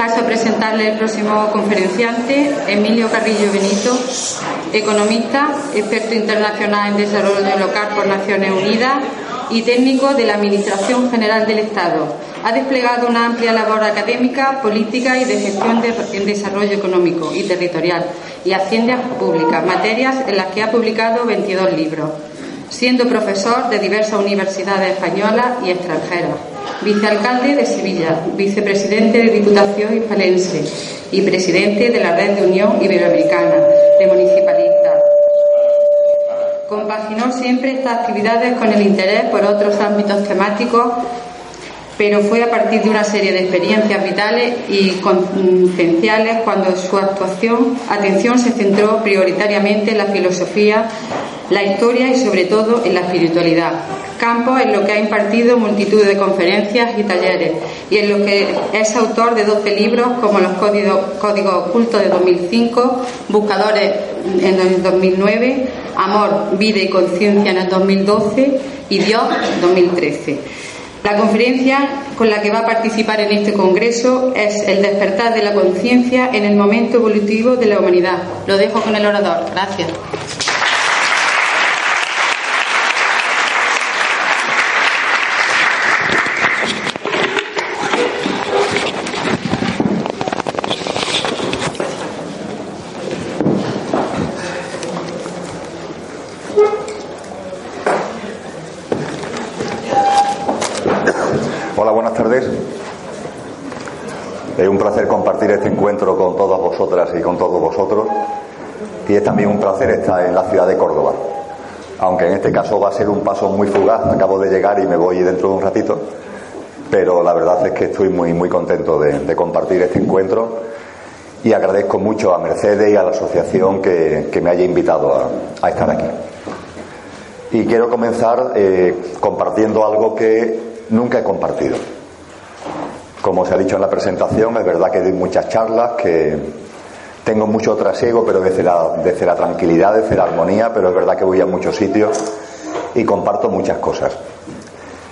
Paso a presentarle el próximo conferenciante, Emilio Carrillo Benito, economista, experto internacional en desarrollo local por Naciones Unidas y técnico de la Administración General del Estado. Ha desplegado una amplia labor académica, política y de gestión en desarrollo económico y territorial y hacienda pública, materias en las que ha publicado 22 libros, siendo profesor de diversas universidades españolas y extranjeras vicealcalde de Sevilla, vicepresidente de Diputación Hispalense y presidente de la Red de Unión Iberoamericana de Municipalistas. Compaginó siempre estas actividades con el interés por otros ámbitos temáticos, pero fue a partir de una serie de experiencias vitales y concienciales cuando su actuación, atención se centró prioritariamente en la filosofía, la historia y sobre todo en la espiritualidad campo en lo que ha impartido multitud de conferencias y talleres y en lo que es autor de 12 libros como Los Códigos, Códigos Ocultos de 2005, Buscadores en el 2009, Amor, Vida y Conciencia en el 2012 y Dios 2013. La conferencia con la que va a participar en este congreso es El despertar de la conciencia en el momento evolutivo de la humanidad. Lo dejo con el orador. Gracias. Hola, buenas tardes. Es un placer compartir este encuentro con todas vosotras y con todos vosotros. Y es también un placer estar en la ciudad de Córdoba. Aunque en este caso va a ser un paso muy fugaz. Acabo de llegar y me voy dentro de un ratito. Pero la verdad es que estoy muy, muy contento de, de compartir este encuentro. Y agradezco mucho a Mercedes y a la asociación que, que me haya invitado a, a estar aquí. Y quiero comenzar eh, compartiendo algo que nunca he compartido. Como se ha dicho en la presentación, es verdad que doy muchas charlas, que tengo mucho trasiego, pero desde la, tranquilidad, desde la armonía, pero es verdad que voy a muchos sitios y comparto muchas cosas.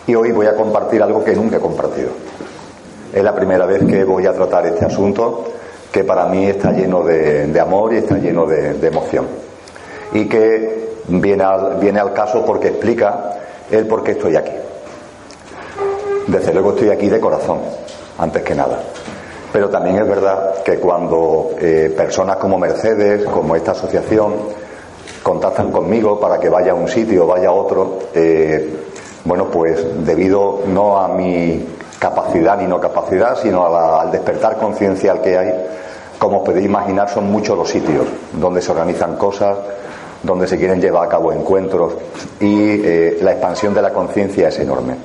Y hoy voy a compartir algo que nunca he compartido. Es la primera vez que voy a tratar este asunto que para mí está lleno de, de amor y está lleno de, de emoción. Y que viene al, viene al caso porque explica el por qué estoy aquí. Desde luego estoy aquí de corazón, antes que nada. Pero también es verdad que cuando eh, personas como Mercedes, como esta asociación, contactan conmigo para que vaya a un sitio o vaya a otro, eh, bueno, pues debido no a mi capacidad ni no capacidad, sino a la, al despertar conciencial que hay, como podéis imaginar, son muchos los sitios donde se organizan cosas, donde se quieren llevar a cabo encuentros y eh, la expansión de la conciencia es enorme.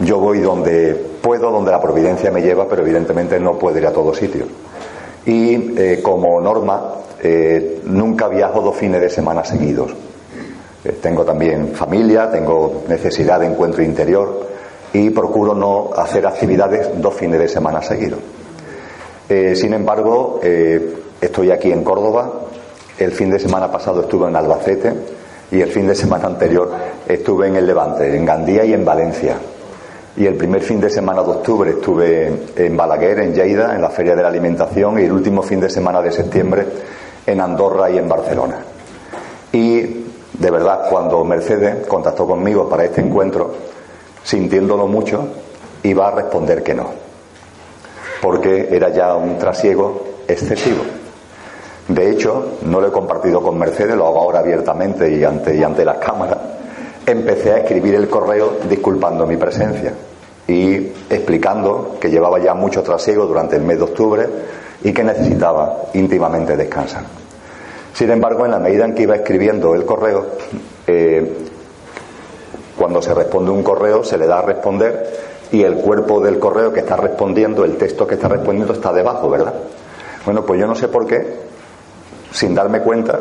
Yo voy donde puedo, donde la providencia me lleva, pero evidentemente no puedo ir a todos sitios. Y eh, como norma, eh, nunca viajo dos fines de semana seguidos. Eh, tengo también familia, tengo necesidad de encuentro interior y procuro no hacer actividades dos fines de semana seguidos. sin embargo, estoy aquí en Córdoba. El fin de semana pasado estuve en Albacete y el fin de semana anterior estuve en el Levante, en Gandía y en Valencia. Y el primer fin de semana de octubre estuve en Balaguer, en Lleida, en la Feria de la Alimentación, y el último fin de semana de septiembre en Andorra y en Barcelona. Y de verdad, cuando Mercedes contactó conmigo para este encuentro, sintiéndolo mucho, iba a responder que no, porque era ya un trasiego excesivo. De hecho, no lo he compartido con Mercedes, lo hago ahora abiertamente y ante, y ante las cámaras. Empecé a escribir el correo disculpando mi presencia y explicando que llevaba ya mucho trasiego durante el mes de octubre y que necesitaba íntimamente descansar. Sin embargo, en la medida en que iba escribiendo el correo, eh, cuando se responde un correo se le da a responder y el cuerpo del correo que está respondiendo, el texto que está respondiendo está debajo, ¿verdad? Bueno, pues yo no sé por qué, sin darme cuenta,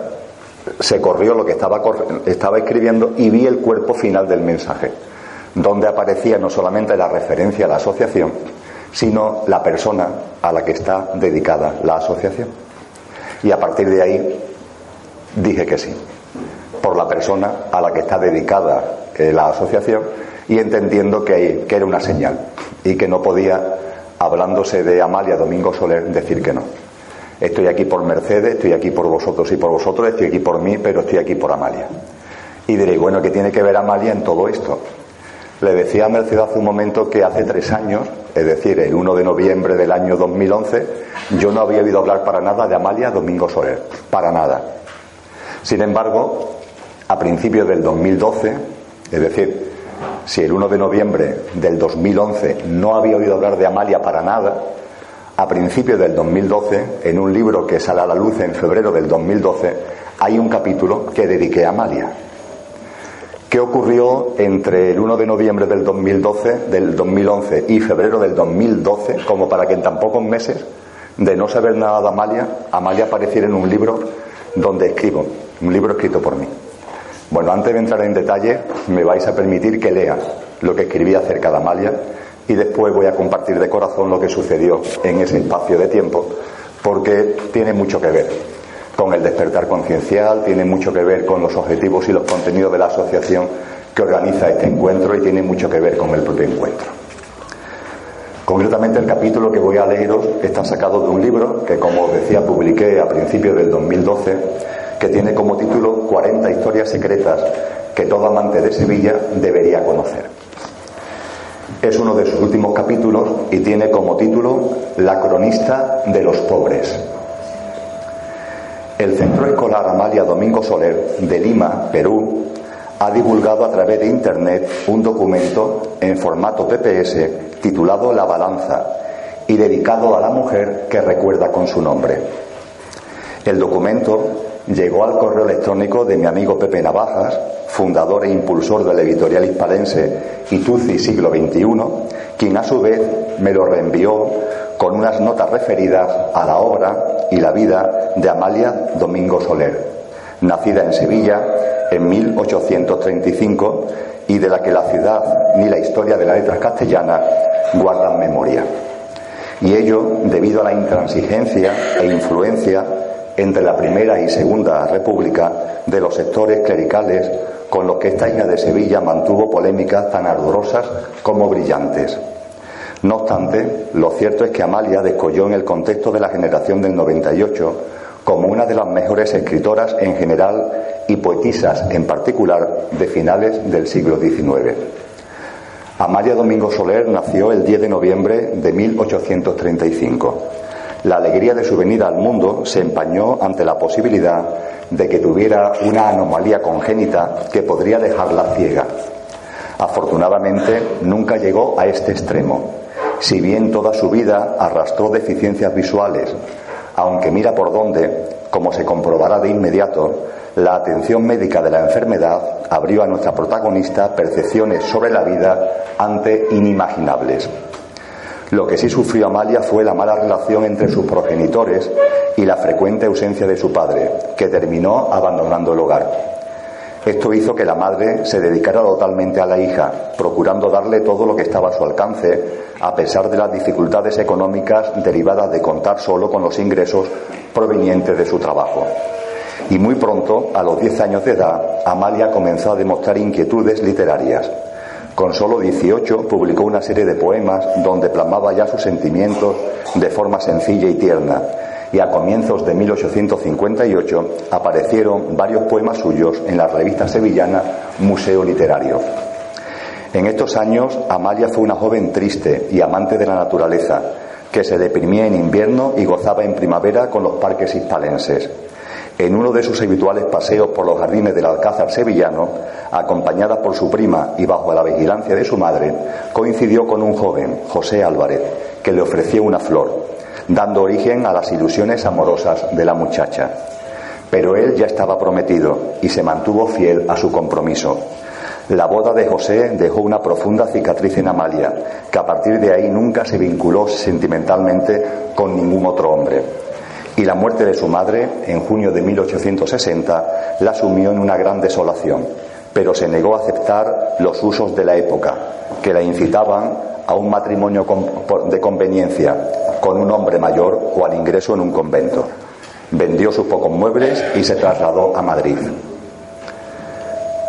se corrió lo que estaba, estaba escribiendo y vi el cuerpo final del mensaje, donde aparecía no solamente la referencia a la asociación, sino la persona a la que está dedicada la asociación. Y a partir de ahí dije que sí, por la persona a la que está dedicada eh, la asociación y entendiendo que, que era una señal y que no podía, hablándose de Amalia Domingo Soler, decir que no. Estoy aquí por Mercedes, estoy aquí por vosotros y por vosotros, estoy aquí por mí, pero estoy aquí por Amalia. Y diréis, bueno, ¿qué tiene que ver Amalia en todo esto? Le decía a Mercedes hace un momento que hace tres años, es decir, el 1 de noviembre del año 2011, yo no había oído hablar para nada de Amalia Domingo Soler, para nada. Sin embargo, a principios del 2012, es decir, si el 1 de noviembre del 2011 no había oído hablar de Amalia para nada, a principios del 2012, en un libro que sale a la luz en febrero del 2012, hay un capítulo que dediqué a Amalia. ¿Qué ocurrió entre el 1 de noviembre del 2012, del 2011 y febrero del 2012, como para que en tan pocos meses de no saber nada de Amalia, Amalia apareciera en un libro donde escribo, un libro escrito por mí? Bueno, antes de entrar en detalle, me vais a permitir que lea lo que escribí acerca de Amalia y después voy a compartir de corazón lo que sucedió en ese espacio de tiempo, porque tiene mucho que ver con el despertar conciencial, tiene mucho que ver con los objetivos y los contenidos de la asociación que organiza este encuentro y tiene mucho que ver con el propio encuentro. Concretamente el capítulo que voy a leeros está sacado de un libro que, como decía, publiqué a principios del 2012, que tiene como título 40 historias secretas que todo amante de Sevilla debería conocer. Es uno de sus últimos capítulos y tiene como título La cronista de los pobres. El Centro Escolar Amalia Domingo Soler de Lima, Perú, ha divulgado a través de Internet un documento en formato PPS titulado La Balanza y dedicado a la mujer que recuerda con su nombre. El documento llegó al correo electrónico de mi amigo Pepe Navajas, fundador e impulsor de la editorial hispalense Ituzi Siglo XXI, quien a su vez me lo reenvió con unas notas referidas a la obra y la vida de Amalia Domingo Soler, nacida en Sevilla en 1835 y de la que la ciudad ni la historia de las letras castellanas guardan memoria. Y ello debido a la intransigencia e influencia entre la Primera y Segunda República de los sectores clericales con los que esta hija de Sevilla mantuvo polémicas tan ardorosas como brillantes. No obstante, lo cierto es que Amalia descolló en el contexto de la generación del 98 como una de las mejores escritoras en general y poetisas en particular de finales del siglo XIX. Amalia Domingo Soler nació el 10 de noviembre de 1835. La alegría de su venida al mundo se empañó ante la posibilidad de que tuviera una anomalía congénita que podría dejarla ciega. Afortunadamente, nunca llegó a este extremo si bien toda su vida arrastró deficiencias visuales, aunque mira por dónde, como se comprobará de inmediato, la atención médica de la enfermedad abrió a nuestra protagonista percepciones sobre la vida ante inimaginables. Lo que sí sufrió Amalia fue la mala relación entre sus progenitores y la frecuente ausencia de su padre, que terminó abandonando el hogar. Esto hizo que la madre se dedicara totalmente a la hija, procurando darle todo lo que estaba a su alcance, a pesar de las dificultades económicas derivadas de contar solo con los ingresos provenientes de su trabajo. Y muy pronto, a los 10 años de edad, Amalia comenzó a demostrar inquietudes literarias. Con solo 18 publicó una serie de poemas donde plasmaba ya sus sentimientos de forma sencilla y tierna y a comienzos de 1858 aparecieron varios poemas suyos en la revista sevillana Museo Literario. En estos años, Amalia fue una joven triste y amante de la naturaleza, que se deprimía en invierno y gozaba en primavera con los parques hispalenses. En uno de sus habituales paseos por los jardines del Alcázar sevillano, acompañada por su prima y bajo la vigilancia de su madre, coincidió con un joven, José Álvarez, que le ofreció una flor dando origen a las ilusiones amorosas de la muchacha. Pero él ya estaba prometido y se mantuvo fiel a su compromiso. La boda de José dejó una profunda cicatriz en Amalia, que a partir de ahí nunca se vinculó sentimentalmente con ningún otro hombre. Y la muerte de su madre, en junio de 1860, la sumió en una gran desolación, pero se negó a aceptar los usos de la época, que la incitaban a un matrimonio de conveniencia con un hombre mayor o al ingreso en un convento. Vendió sus pocos muebles y se trasladó a Madrid.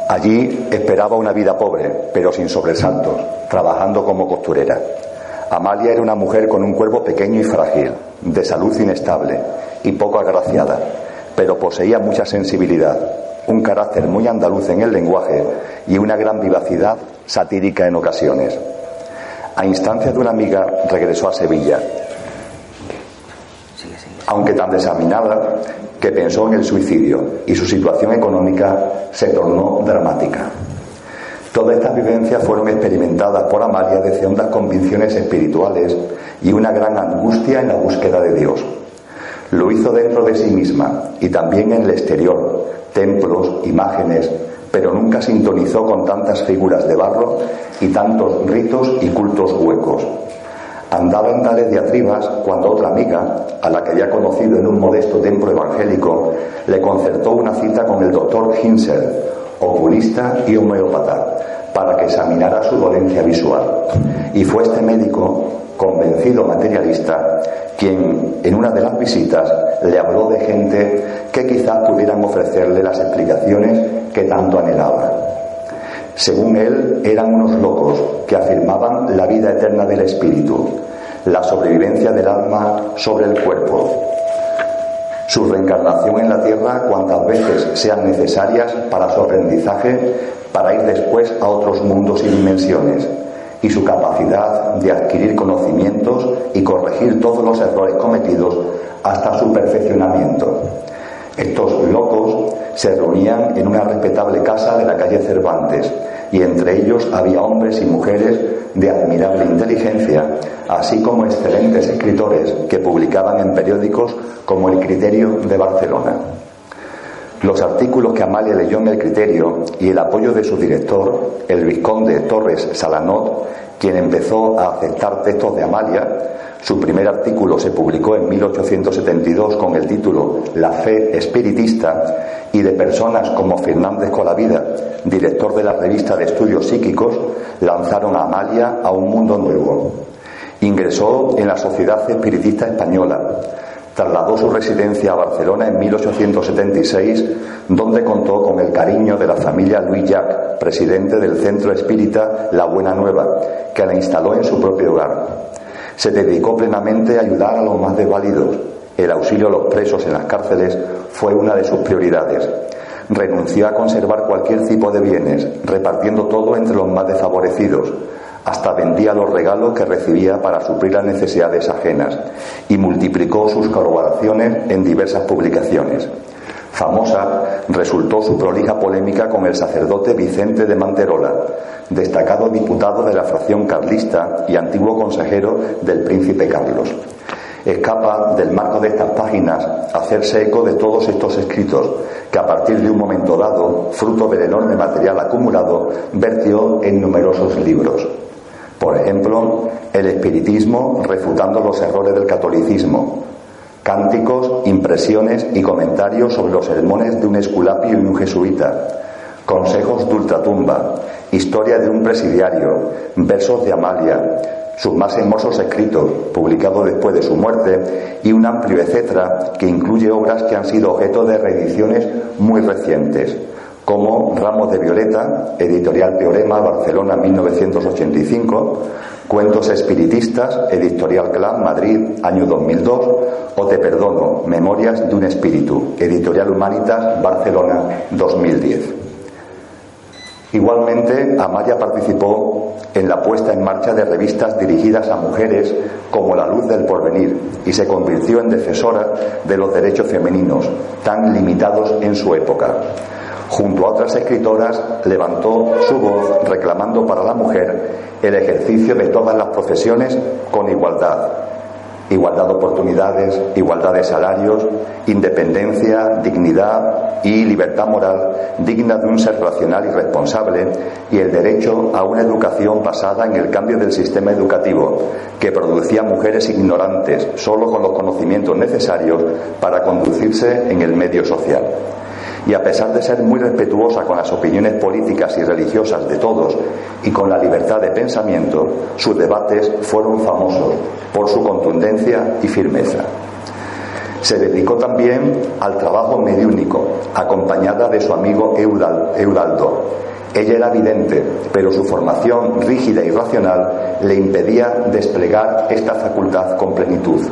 Allí esperaba una vida pobre, pero sin sobresaltos, trabajando como costurera. Amalia era una mujer con un cuerpo pequeño y frágil, de salud inestable y poco agraciada, pero poseía mucha sensibilidad, un carácter muy andaluz en el lenguaje y una gran vivacidad satírica en ocasiones. A instancia de una amiga regresó a Sevilla, aunque tan desaminada que pensó en el suicidio y su situación económica se tornó dramática. Todas estas vivencias fueron experimentadas por Amalia desde hondas convicciones espirituales y una gran angustia en la búsqueda de Dios. Lo hizo dentro de sí misma y también en el exterior, templos, imágenes, pero nunca sintonizó con tantas figuras de barro y tantos ritos y cultos huecos. Andaba en tales diatribas cuando otra amiga, a la que había conocido en un modesto templo evangélico, le concertó una cita con el doctor Hinsel, oculista y homeópata, para que examinara su dolencia visual. Y fue este médico, convencido materialista, quien en una de las visitas le habló de gente que quizás pudieran ofrecerle las explicaciones que tanto anhelaba. Según él, eran unos locos que afirmaban la vida eterna del espíritu, la sobrevivencia del alma sobre el cuerpo, su reencarnación en la tierra cuantas veces sean necesarias para su aprendizaje, para ir después a otros mundos y dimensiones, y su capacidad de adquirir conocimientos y corregir todos los errores cometidos hasta su perfeccionamiento. Estos locos se reunían en una respetable casa de la calle Cervantes y entre ellos había hombres y mujeres de admirable inteligencia, así como excelentes escritores que publicaban en periódicos como El Criterio de Barcelona. Los artículos que Amalia leyó en El Criterio y el apoyo de su director, el vizconde Torres Salanot, quien empezó a aceptar textos de Amalia, su primer artículo se publicó en 1872 con el título La fe espiritista y de personas como Fernández Colavida, director de la revista de estudios psíquicos, lanzaron a Amalia a un mundo nuevo. Ingresó en la Sociedad Espiritista Española, trasladó su residencia a Barcelona en 1876, donde contó con el cariño de la familia Luis Jacques, presidente del Centro Espírita La Buena Nueva, que la instaló en su propio hogar. Se dedicó plenamente a ayudar a los más desvalidos. El auxilio a los presos en las cárceles fue una de sus prioridades. Renunció a conservar cualquier tipo de bienes, repartiendo todo entre los más desfavorecidos hasta vendía los regalos que recibía para suplir las necesidades ajenas y multiplicó sus colaboraciones en diversas publicaciones. Famosa resultó su prolija polémica con el sacerdote Vicente de Manterola, destacado diputado de la fracción carlista y antiguo consejero del príncipe Carlos. Escapa del marco de estas páginas hacerse eco de todos estos escritos que a partir de un momento dado, fruto del enorme material acumulado, vertió en numerosos libros. Por ejemplo, el espiritismo refutando los errores del catolicismo, cánticos, impresiones y comentarios sobre los sermones de un esculapio y un jesuita, consejos de ultratumba, historia de un presidiario, versos de Amalia, sus más hermosos escritos, publicados después de su muerte, y un amplio etcétera que incluye obras que han sido objeto de reediciones muy recientes como Ramos de Violeta, editorial Teorema, Barcelona 1985, Cuentos Espiritistas, editorial Clan, Madrid, año 2002, o Te Perdono, Memorias de un Espíritu, editorial Humanitas, Barcelona 2010. Igualmente, Amaya participó en la puesta en marcha de revistas dirigidas a mujeres como La Luz del Porvenir y se convirtió en defensora de los derechos femeninos, tan limitados en su época. Junto a otras escritoras, levantó su voz reclamando para la mujer el ejercicio de todas las profesiones con igualdad. igualdad de oportunidades, igualdad de salarios, independencia, dignidad y libertad moral digna de un ser racional y responsable y el derecho a una educación basada en el cambio del sistema educativo que producía mujeres ignorantes solo con los conocimientos necesarios para conducirse en el medio social y a pesar de ser muy respetuosa con las opiniones políticas y religiosas de todos y con la libertad de pensamiento, sus debates fueron famosos por su contundencia y firmeza. Se dedicó también al trabajo mediúnico, acompañada de su amigo Eudaldo. Ella era vidente, pero su formación rígida y racional le impedía desplegar esta facultad con plenitud.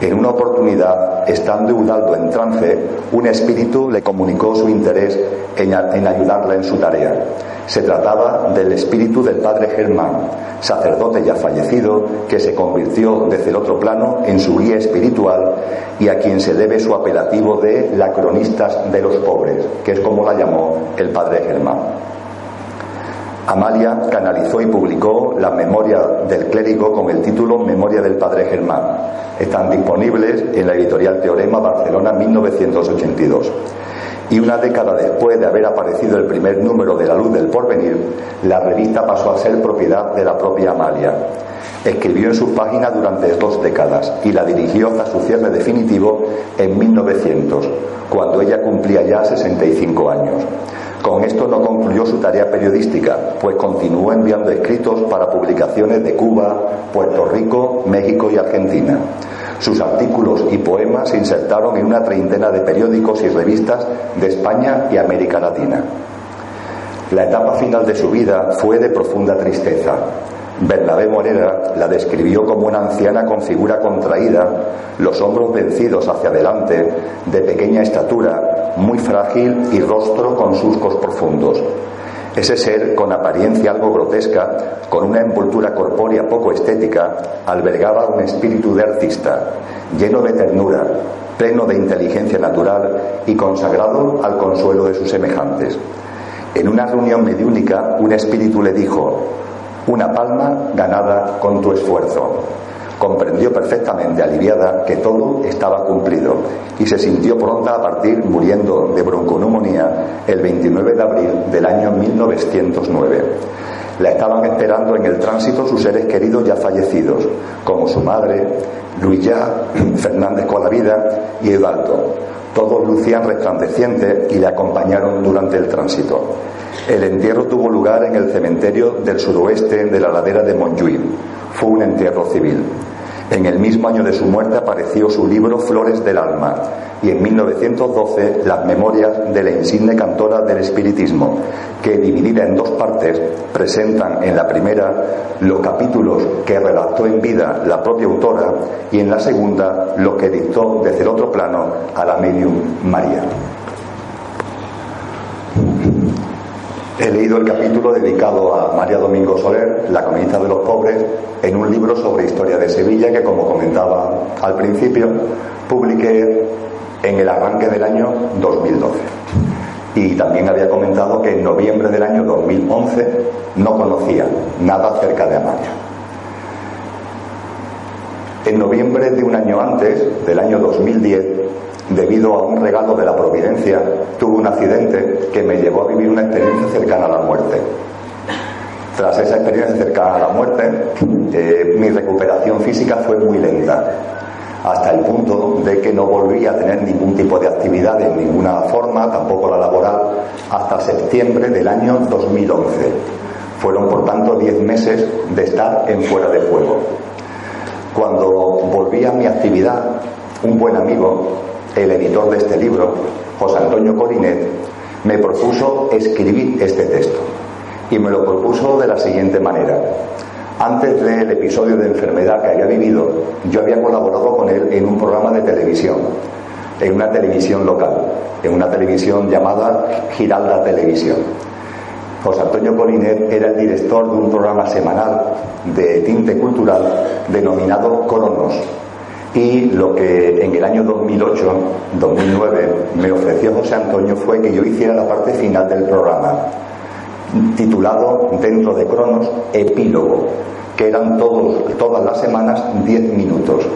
En una oportunidad, estando Eudaldo en trance, un espíritu le comunicó su interés en, ayudarla en su tarea. Se trataba del espíritu del padre Germán, sacerdote ya fallecido, que se convirtió desde el otro plano en su guía espiritual y a quien se debe su apelativo de la cronistas de los pobres, que es como la llamó el padre Germán. Amalia canalizó y publicó la memoria del clérigo con el título Memoria del Padre Germán. Están disponibles en la editorial Teorema Barcelona 1982. Y una década después de haber aparecido el primer número de La Luz del Porvenir, la revista pasó a ser propiedad de la propia Amalia. Escribió en sus páginas durante dos décadas y la dirigió hasta su cierre definitivo en 1900, cuando ella cumplía ya 65 años. Con esto no concluyó su tarea periodística, pues continuó enviando escritos para publicaciones de Cuba, Puerto Rico, México y Argentina. Sus artículos y poemas se insertaron en una treintena de periódicos y revistas de España y América Latina. La etapa final de su vida fue de profunda tristeza. Bernabé Morera la describió como una anciana con figura contraída, los hombros vencidos hacia adelante, de pequeña estatura, muy frágil y rostro con surcos profundos. Ese ser, con apariencia algo grotesca, con una envoltura corpórea poco estética, albergaba un espíritu de artista, lleno de ternura, pleno de inteligencia natural y consagrado al consuelo de sus semejantes. En una reunión mediúnica, un espíritu le dijo, una palma ganada con tu esfuerzo. Comprendió perfectamente, aliviada, que todo estaba cumplido y se sintió pronta a partir, muriendo de bronconeumonía el 29 de abril del año 1909. La estaban esperando en el tránsito sus seres queridos ya fallecidos, como su madre, Luisa Fernández Colavida y Eduardo. Todos lucían resplandecientes y le acompañaron durante el tránsito. El entierro tuvo lugar en el cementerio del suroeste de la ladera de Montjuïc. Fue un entierro civil. En el mismo año de su muerte apareció su libro Flores del Alma y en 1912 las memorias de la insigne cantora del espiritismo, que dividida en dos partes presentan en la primera los capítulos que redactó en vida la propia autora y en la segunda lo que dictó desde el otro plano a la medium María. He leído el capítulo dedicado a María Domingo Soler, la comunista de los pobres, en un libro sobre historia de Sevilla que, como comentaba al principio, publiqué en el arranque del año 2012. Y también había comentado que en noviembre del año 2011 no conocía nada acerca de Amalia. En noviembre de un año antes, del año 2010, debido a un regalo de la providencia, tuve un accidente que me llevó a vivir una experiencia cercana a la muerte. Tras esa experiencia cercana a la muerte, eh, mi recuperación física fue muy lenta, hasta el punto de que no volví a tener ningún tipo de actividad en ninguna forma, tampoco la laboral, hasta septiembre del año 2011. Fueron, por tanto, diez meses de estar en fuera de juego. Cuando volví a mi actividad, un buen amigo el editor de este libro, José Antonio Colinet, me propuso escribir este texto. Y me lo propuso de la siguiente manera. Antes del episodio de enfermedad que había vivido, yo había colaborado con él en un programa de televisión, en una televisión local, en una televisión llamada Giralda Televisión. José Antonio Colinet era el director de un programa semanal de tinte cultural denominado Coronos, y lo que en el año 2008, 2009 me ofreció José Antonio fue que yo hiciera la parte final del programa, titulado dentro de Cronos Epílogo, que eran todas las semanas 10 minutos.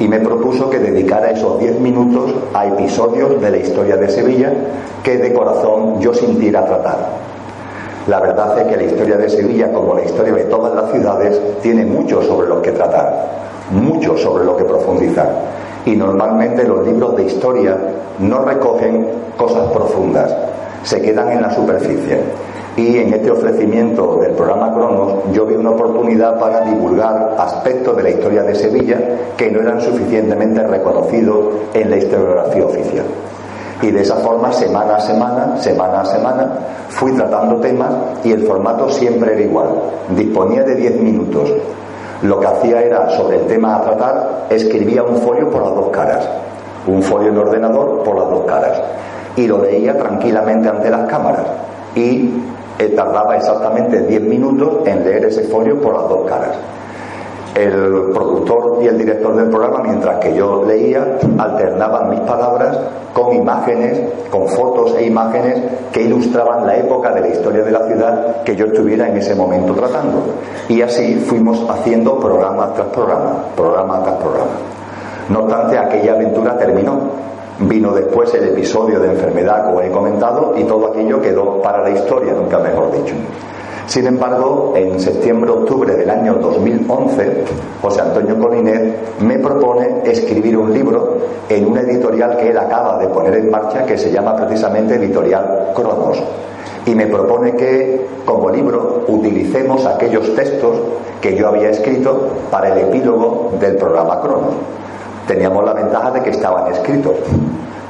y me propuso que dedicara esos 10 minutos a episodios de la historia de Sevilla que de corazón yo sintiera tratar. La verdad es que la historia de Sevilla, como la historia de todas las ciudades, tiene mucho sobre lo que tratar, mucho sobre lo que profundizar. Y normalmente los libros de historia no recogen cosas profundas, se quedan en la superficie. Y en este ofrecimiento del programa Cronos yo vi una oportunidad para divulgar aspectos de la historia de Sevilla que no eran suficientemente reconocidos en la historiografía oficial. Y de esa forma, semana a semana, semana a semana, fui tratando temas y el formato siempre era igual. Disponía de 10 minutos. Lo que hacía era, sobre el tema a tratar, escribía un folio por las dos caras. Un folio en ordenador por las dos caras. Y lo leía tranquilamente ante las cámaras. Y eh, tardaba exactamente 10 minutos en leer ese folio por las dos caras el productor y el director del programa, mientras que yo leía, alternaban mis palabras con imágenes, con fotos e imágenes que ilustraban la época de la historia de la ciudad que yo estuviera en ese momento tratando. Y así fuimos haciendo programa tras programa, programa tras programa. No obstante, aquella aventura terminó. Vino después el episodio de enfermedad, como he comentado, y todo aquello quedó para la historia, nunca mejor dicho. Sin embargo, en septiembre-octubre del año 2011, José Antonio Colinet me propone escribir un libro en una editorial que él acaba de poner en marcha que se llama precisamente Editorial Cronos. Y me propone que, como libro, utilicemos aquellos textos que yo había escrito para el epílogo del programa Cronos. Teníamos la ventaja de que estaban escritos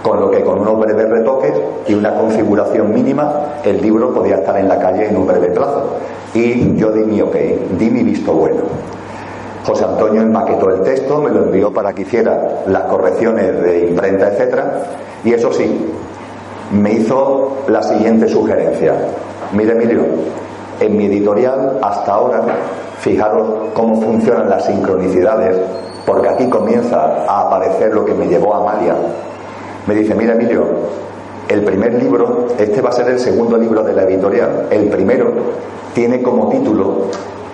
con lo que con unos breves retoques y una configuración mínima el libro podía estar en la calle en un breve plazo. Y yo di mi ok, di mi visto bueno. José Antonio maquetó el texto, me lo envió para que hiciera las correcciones de imprenta, etcétera, y eso sí, me hizo la siguiente sugerencia. Mire, Emilio, en mi editorial hasta ahora, fijaros cómo funcionan las sincronicidades, porque aquí comienza a aparecer lo que me llevó a Amalia, me dice, mira Emilio, el primer libro, este va a ser el segundo libro de la editorial, el primero tiene como título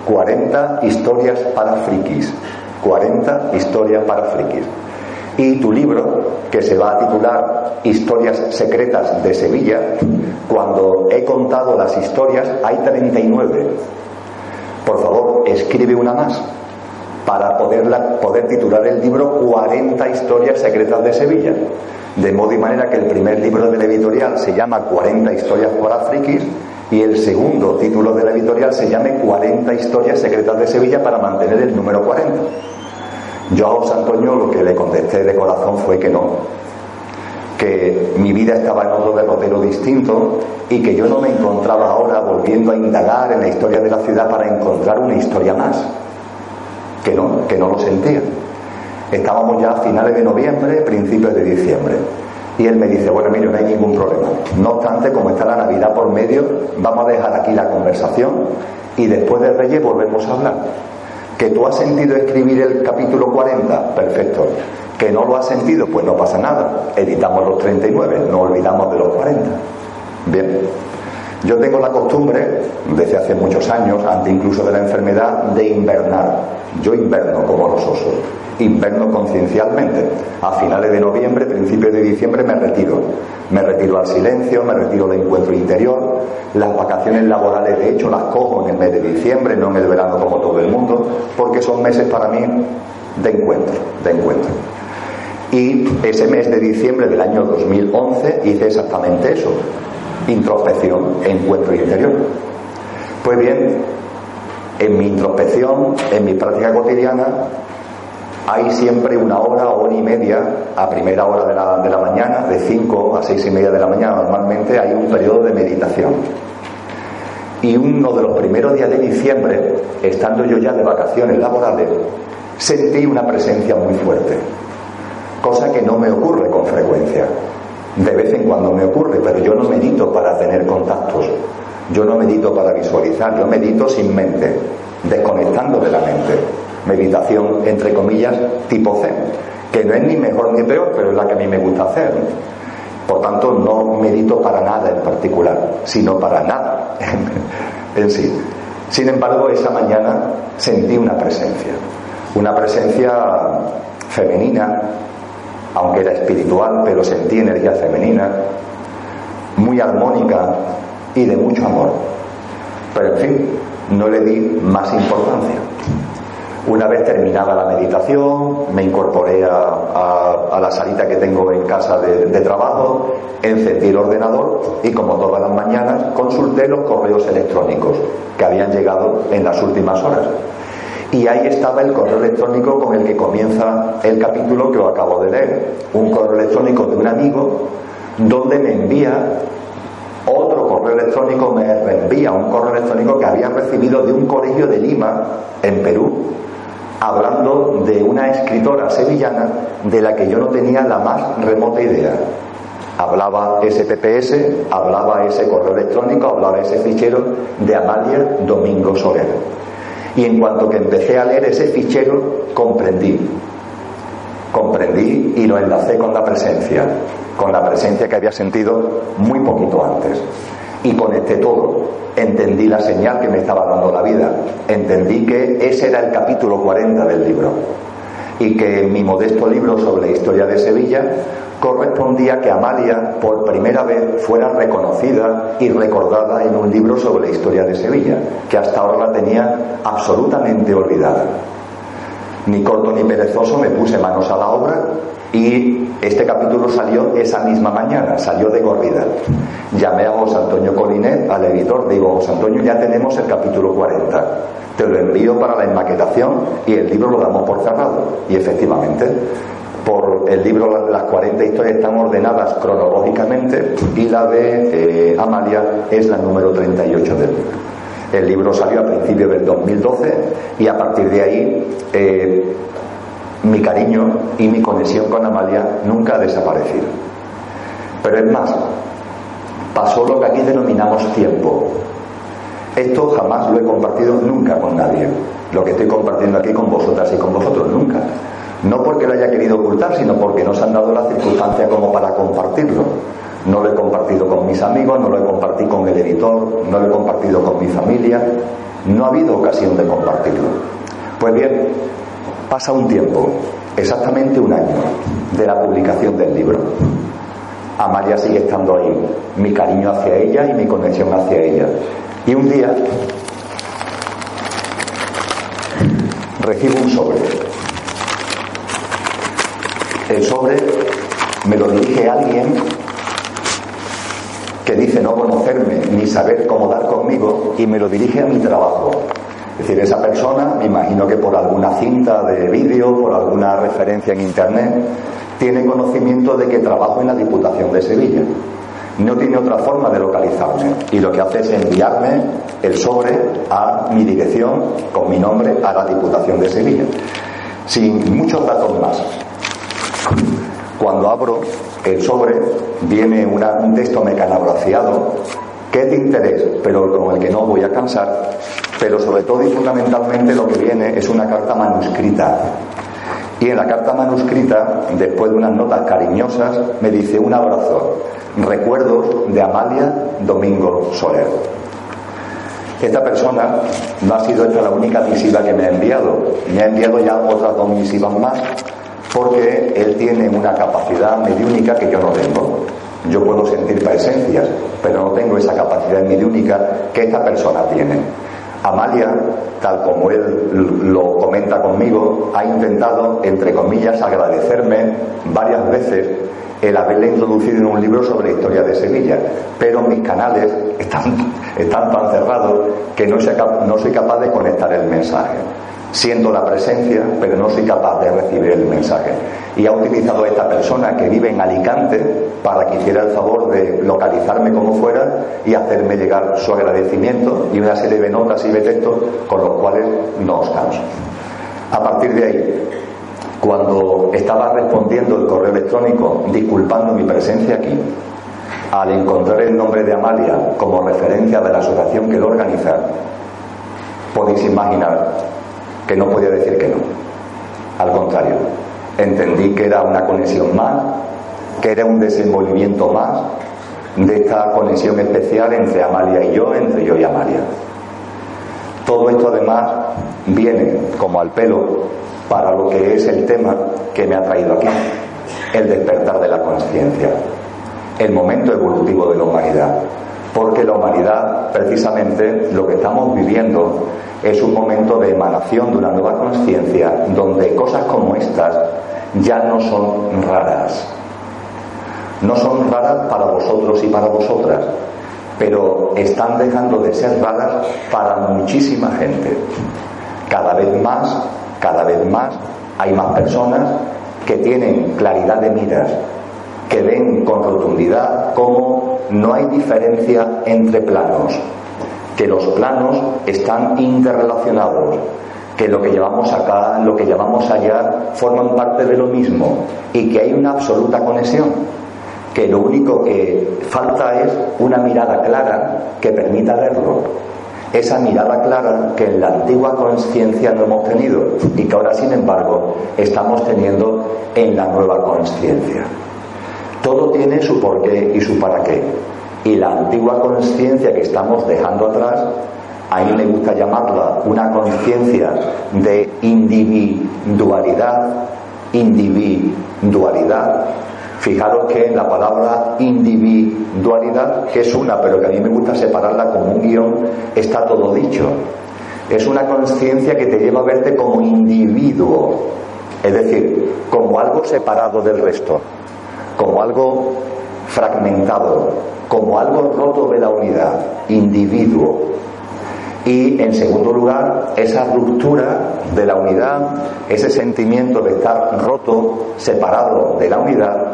40 historias para frikis, 40 historias para frikis. Y tu libro, que se va a titular Historias secretas de Sevilla, cuando he contado las historias, hay 39. Por favor, escribe una más para poder titular el libro 40 historias secretas de Sevilla. De modo y manera que el primer libro de la editorial se llama 40 historias para frikis y el segundo título de la editorial se llame 40 historias secretas de Sevilla para mantener el número 40. Yo a José Antonio lo que le contesté de corazón fue que no, que mi vida estaba en otro derrotero distinto y que yo no me encontraba ahora volviendo a indagar en la historia de la ciudad para encontrar una historia más, que no, que no lo sentía. Estábamos ya a finales de noviembre, principios de diciembre. Y él me dice, bueno, mire, no hay ningún problema. No obstante, como está la Navidad por medio, vamos a dejar aquí la conversación y después de Reyes volvemos a hablar. ¿Que tú has sentido escribir el capítulo 40? Perfecto. ¿Que no lo has sentido? Pues no pasa nada. Editamos los 39, no olvidamos de los 40. Bien. Yo tengo la costumbre, desde hace muchos años, antes incluso de la enfermedad, de invernar. Yo inverno como los osos inverno conciencialmente. A finales de noviembre, principios de diciembre me retiro. Me retiro al silencio, me retiro al encuentro interior. Las vacaciones laborales, de hecho, las cojo en el mes de diciembre, no en el verano como todo el mundo, porque son meses para mí de encuentro, de encuentro. Y ese mes de diciembre del año 2011 hice exactamente eso, introspección, encuentro interior. Pues bien, en mi introspección, en mi práctica cotidiana, hay siempre una hora hora y media a primera hora de la, de la mañana, de 5 a 6 y media de la mañana normalmente hay un periodo de meditación. Y uno de los primeros días de diciembre, estando yo ya de vacaciones laborales, sentí una presencia muy fuerte, cosa que no me ocurre con frecuencia. De vez en cuando me ocurre, pero yo no medito para tener contactos, yo no medito para visualizar, yo medito sin mente, desconectando de la mente meditación, entre comillas, tipo Zen, que no es ni mejor ni peor, pero es la que a mí me gusta hacer. Por tanto, no medito para nada en particular, sino para nada en sí. Sin embargo, esa mañana sentí una presencia, una presencia femenina, aunque era espiritual, pero sentí energía femenina, muy armónica y de mucho amor. Pero en fin, no le di más importancia. Una vez terminada la meditación, me incorporé a, la salita que tengo en casa de, de, trabajo, encendí el ordenador y como todas las mañanas consulté los correos electrónicos que habían llegado en las últimas horas. Y ahí estaba el correo electrónico con el que comienza el capítulo que os acabo de leer. Un correo electrónico de un amigo donde me envía otro correo electrónico, me reenvía un correo electrónico que había recibido de un colegio de Lima, en Perú, hablando de una escritora sevillana de la que yo no tenía la más remota idea. Hablaba ese PPS, hablaba ese correo electrónico, hablaba ese fichero de Amalia Domingo Soler. Y en cuanto que empecé a leer ese fichero, comprendí. Comprendí y lo enlacé con la presencia, con la presencia que había sentido muy poquito antes y conecté todo. Entendí la señal que me estaba dando la vida. Entendí que ese era el capítulo 40 del libro. Y que mi modesto libro sobre la historia de Sevilla correspondía que Amalia por primera vez fuera reconocida y recordada en un libro sobre la historia de Sevilla, que hasta ahora la tenía absolutamente olvidada. Ni corto ni perezoso me puse manos a la obra y este capítulo salió esa misma mañana, salió de corrida. Llamé a José Antonio Colinet, al editor, digo, José Antonio, ya tenemos el capítulo 40. Te lo envío para la enmaquetación y el libro lo damos por cerrado. Y efectivamente, por el libro las 40 historias están ordenadas cronológicamente y la de eh, Amalia es la número 38 del libro. El libro salió a principios del 2012 y a partir de ahí eh, mi cariño y mi conexión con Amalia nunca ha desaparecido. Pero es más, pasó lo que aquí denominamos tiempo. Esto jamás lo he compartido nunca con nadie. Lo que estoy compartiendo aquí con vosotras y con vosotros nunca. No porque lo haya querido ocultar, sino porque no se han dado las circunstancias como para compartirlo. No lo he compartido con mis amigos, no lo he compartido con el editor, no lo he compartido con mi familia. No ha habido ocasión de compartirlo. Pues bien, Pasa un tiempo, exactamente un año, de la publicación del libro. Amalia sigue estando ahí, mi cariño hacia ella y mi conexión hacia ella. Y un día recibo un sobre. El sobre me lo dirige alguien que dice no conocerme ni saber cómo dar conmigo y me lo dirige a mi trabajo. Es decir, esa persona, me imagino que por alguna cinta de vídeo, por alguna referencia en Internet, tiene conocimiento de que trabajo en la Diputación de Sevilla. No tiene otra forma de localizarme y lo que hace es enviarme el sobre a mi dirección con mi nombre a la Diputación de Sevilla. Sin muchos datos más. Cuando abro el sobre viene un texto mecanografiado que es de interés, pero con el que no voy a cansar, pero sobre todo y fundamentalmente lo que viene es una carta manuscrita. Y en la carta manuscrita, después de unas notas cariñosas, me dice un abrazo, recuerdos de Amalia Domingo Soler. Esta persona no ha sido esta la única misiva que me ha enviado, me ha enviado ya otras dos misivas más, porque él tiene una capacidad mediúnica que yo no tengo. Yo puedo sentir presencias, pero no tengo esa capacidad mediúnica que esta persona tiene. Amalia, tal como él lo comenta conmigo, ha intentado, entre comillas, agradecerme varias veces el haberle introducido en un libro sobre la historia de Sevilla, pero mis canales están, están tan cerrados que no no soy capaz de conectar el mensaje siendo la presencia, pero no soy capaz de recibir el mensaje. Y ha utilizado a esta persona que vive en Alicante para que hiciera el favor de localizarme como fuera y hacerme llegar su agradecimiento y una serie de notas y de textos con los cuales no os canso. A partir de ahí, cuando estaba respondiendo el correo electrónico disculpando mi presencia aquí, al encontrar el nombre de Amalia como referencia de la asociación que lo organiza, podéis imaginar que no podía decir que no. Al contrario, entendí que era una conexión más, que era un desenvolvimiento más de esta conexión especial entre Amalia y yo, entre yo y Amalia. Todo esto además viene como al pelo para lo que es el tema que me ha traído aquí, el despertar de la conciencia, el momento evolutivo de la humanidad. Porque la humanidad, precisamente, lo que estamos viviendo es un momento de emanación de una nueva conciencia donde cosas como estas ya no son raras. No son raras para vosotros y para vosotras, pero están dejando de ser raras para muchísima gente. Cada vez más, cada vez más hay más personas que tienen claridad de miras, que ven con rotundidad cómo no hay diferencia entre planos, que los planos están interrelacionados, que lo que llevamos acá, lo que llevamos allá, forman parte de lo mismo y que hay una absoluta conexión que lo único que falta es una mirada clara que permita verlo. Esa mirada clara que en la antigua conciencia no hemos tenido y que ahora, sin embargo, estamos teniendo en la nueva conciencia. Todo tiene su porqué y su para qué. Y la antigua conciencia que estamos dejando atrás, a mí me gusta llamarla una conciencia de individualidad, individualidad, Fijaros que la palabra individualidad, que es una, pero que a mí me gusta separarla como un guion, está todo dicho. Es una conciencia que te lleva a verte como individuo, es decir, como algo separado del resto, como algo fragmentado, como algo roto de la unidad, individuo. Y en segundo lugar, esa ruptura de la unidad, ese sentimiento de estar roto, separado de la unidad,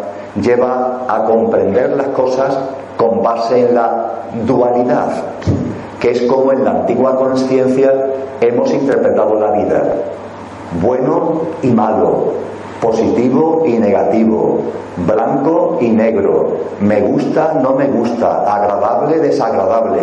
lleva a comprender las cosas con base en la dualidad, que es como en la antigua conciencia hemos interpretado la vida, bueno y malo, positivo y negativo, blanco y negro, me gusta, no me gusta, agradable, desagradable.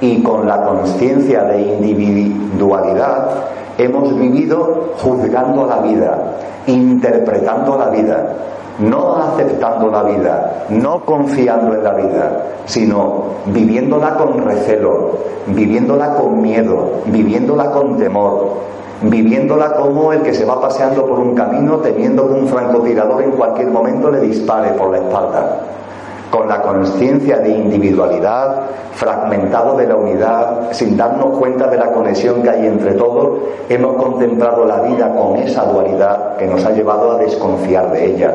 Y con la conciencia de individualidad hemos vivido juzgando la vida, interpretando la vida, no aceptando la vida, no confiando en la vida, sino viviéndola con recelo, viviéndola con miedo, viviéndola con temor, viviéndola como el que se va paseando por un camino temiendo que un francotirador en cualquier momento le dispare por la espalda. Con la conciencia de individualidad, fragmentado de la unidad, sin darnos cuenta de la conexión que hay entre todos, hemos contemplado la vida con esa dualidad que nos ha llevado a desconfiar de ella,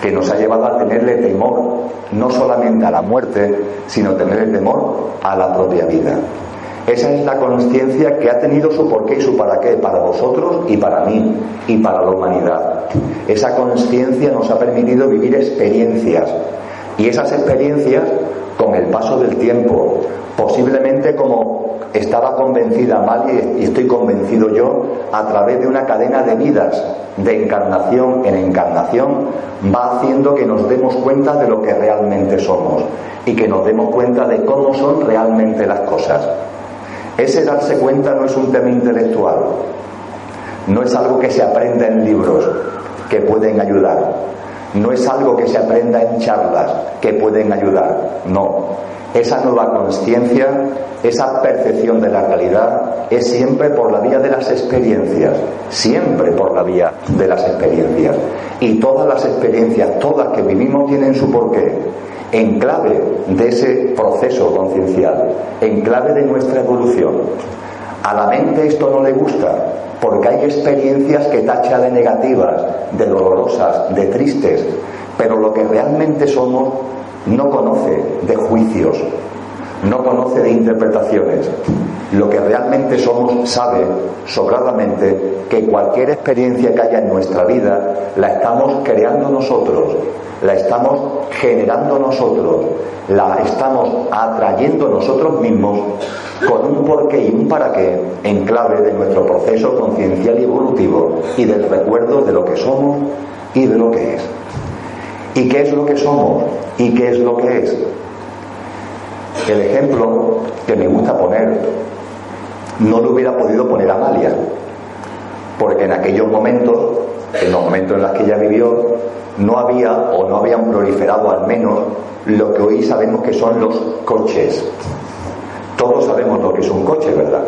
que nos ha llevado a tenerle temor, no solamente a la muerte, sino tenerle temor a la propia vida. Esa es la conciencia que ha tenido su porqué y su para qué para vosotros y para mí y para la humanidad. Esa conciencia nos ha permitido vivir experiencias y esas experiencias con el paso del tiempo, posiblemente como estaba convencida mal y estoy convencido yo, a través de una cadena de vidas, de encarnación en encarnación, va haciendo que nos demos cuenta de lo que realmente somos y que nos demos cuenta de cómo son realmente las cosas. Ese darse cuenta no es un tema intelectual, no es algo que se aprenda en libros que pueden ayudar, no es algo que se aprenda en charlas que pueden ayudar, no. Esa nueva conciencia, esa percepción de la realidad es siempre por la vía de las experiencias, siempre por la vía de las experiencias. Y todas las experiencias, todas que vivimos tienen su porqué en clave de ese proceso conciencial, en clave de nuestra evolución. A la mente esto no le gusta, porque hay experiencias que tacha de negativas, de dolorosas, de tristes, pero lo que realmente somos no conoce de juicios, no conoce de interpretaciones. Lo que realmente somos sabe sobradamente que cualquier experiencia que haya en nuestra vida la estamos creando nosotros, la estamos generando nosotros, la estamos atrayendo nosotros mismos con un porqué y un para qué en clave de nuestro proceso conciencial y evolutivo y del recuerdo de lo que somos y de lo que es. ¿Y qué es lo que somos? ¿Y qué es lo que es? El ejemplo que me gusta poner no lo hubiera podido poner Amalia, porque en aquellos momentos, en los momentos en los que ella vivió, no había o no habían proliferado al menos lo que hoy sabemos que son los coches. Todos sabemos lo que es un coche, ¿verdad?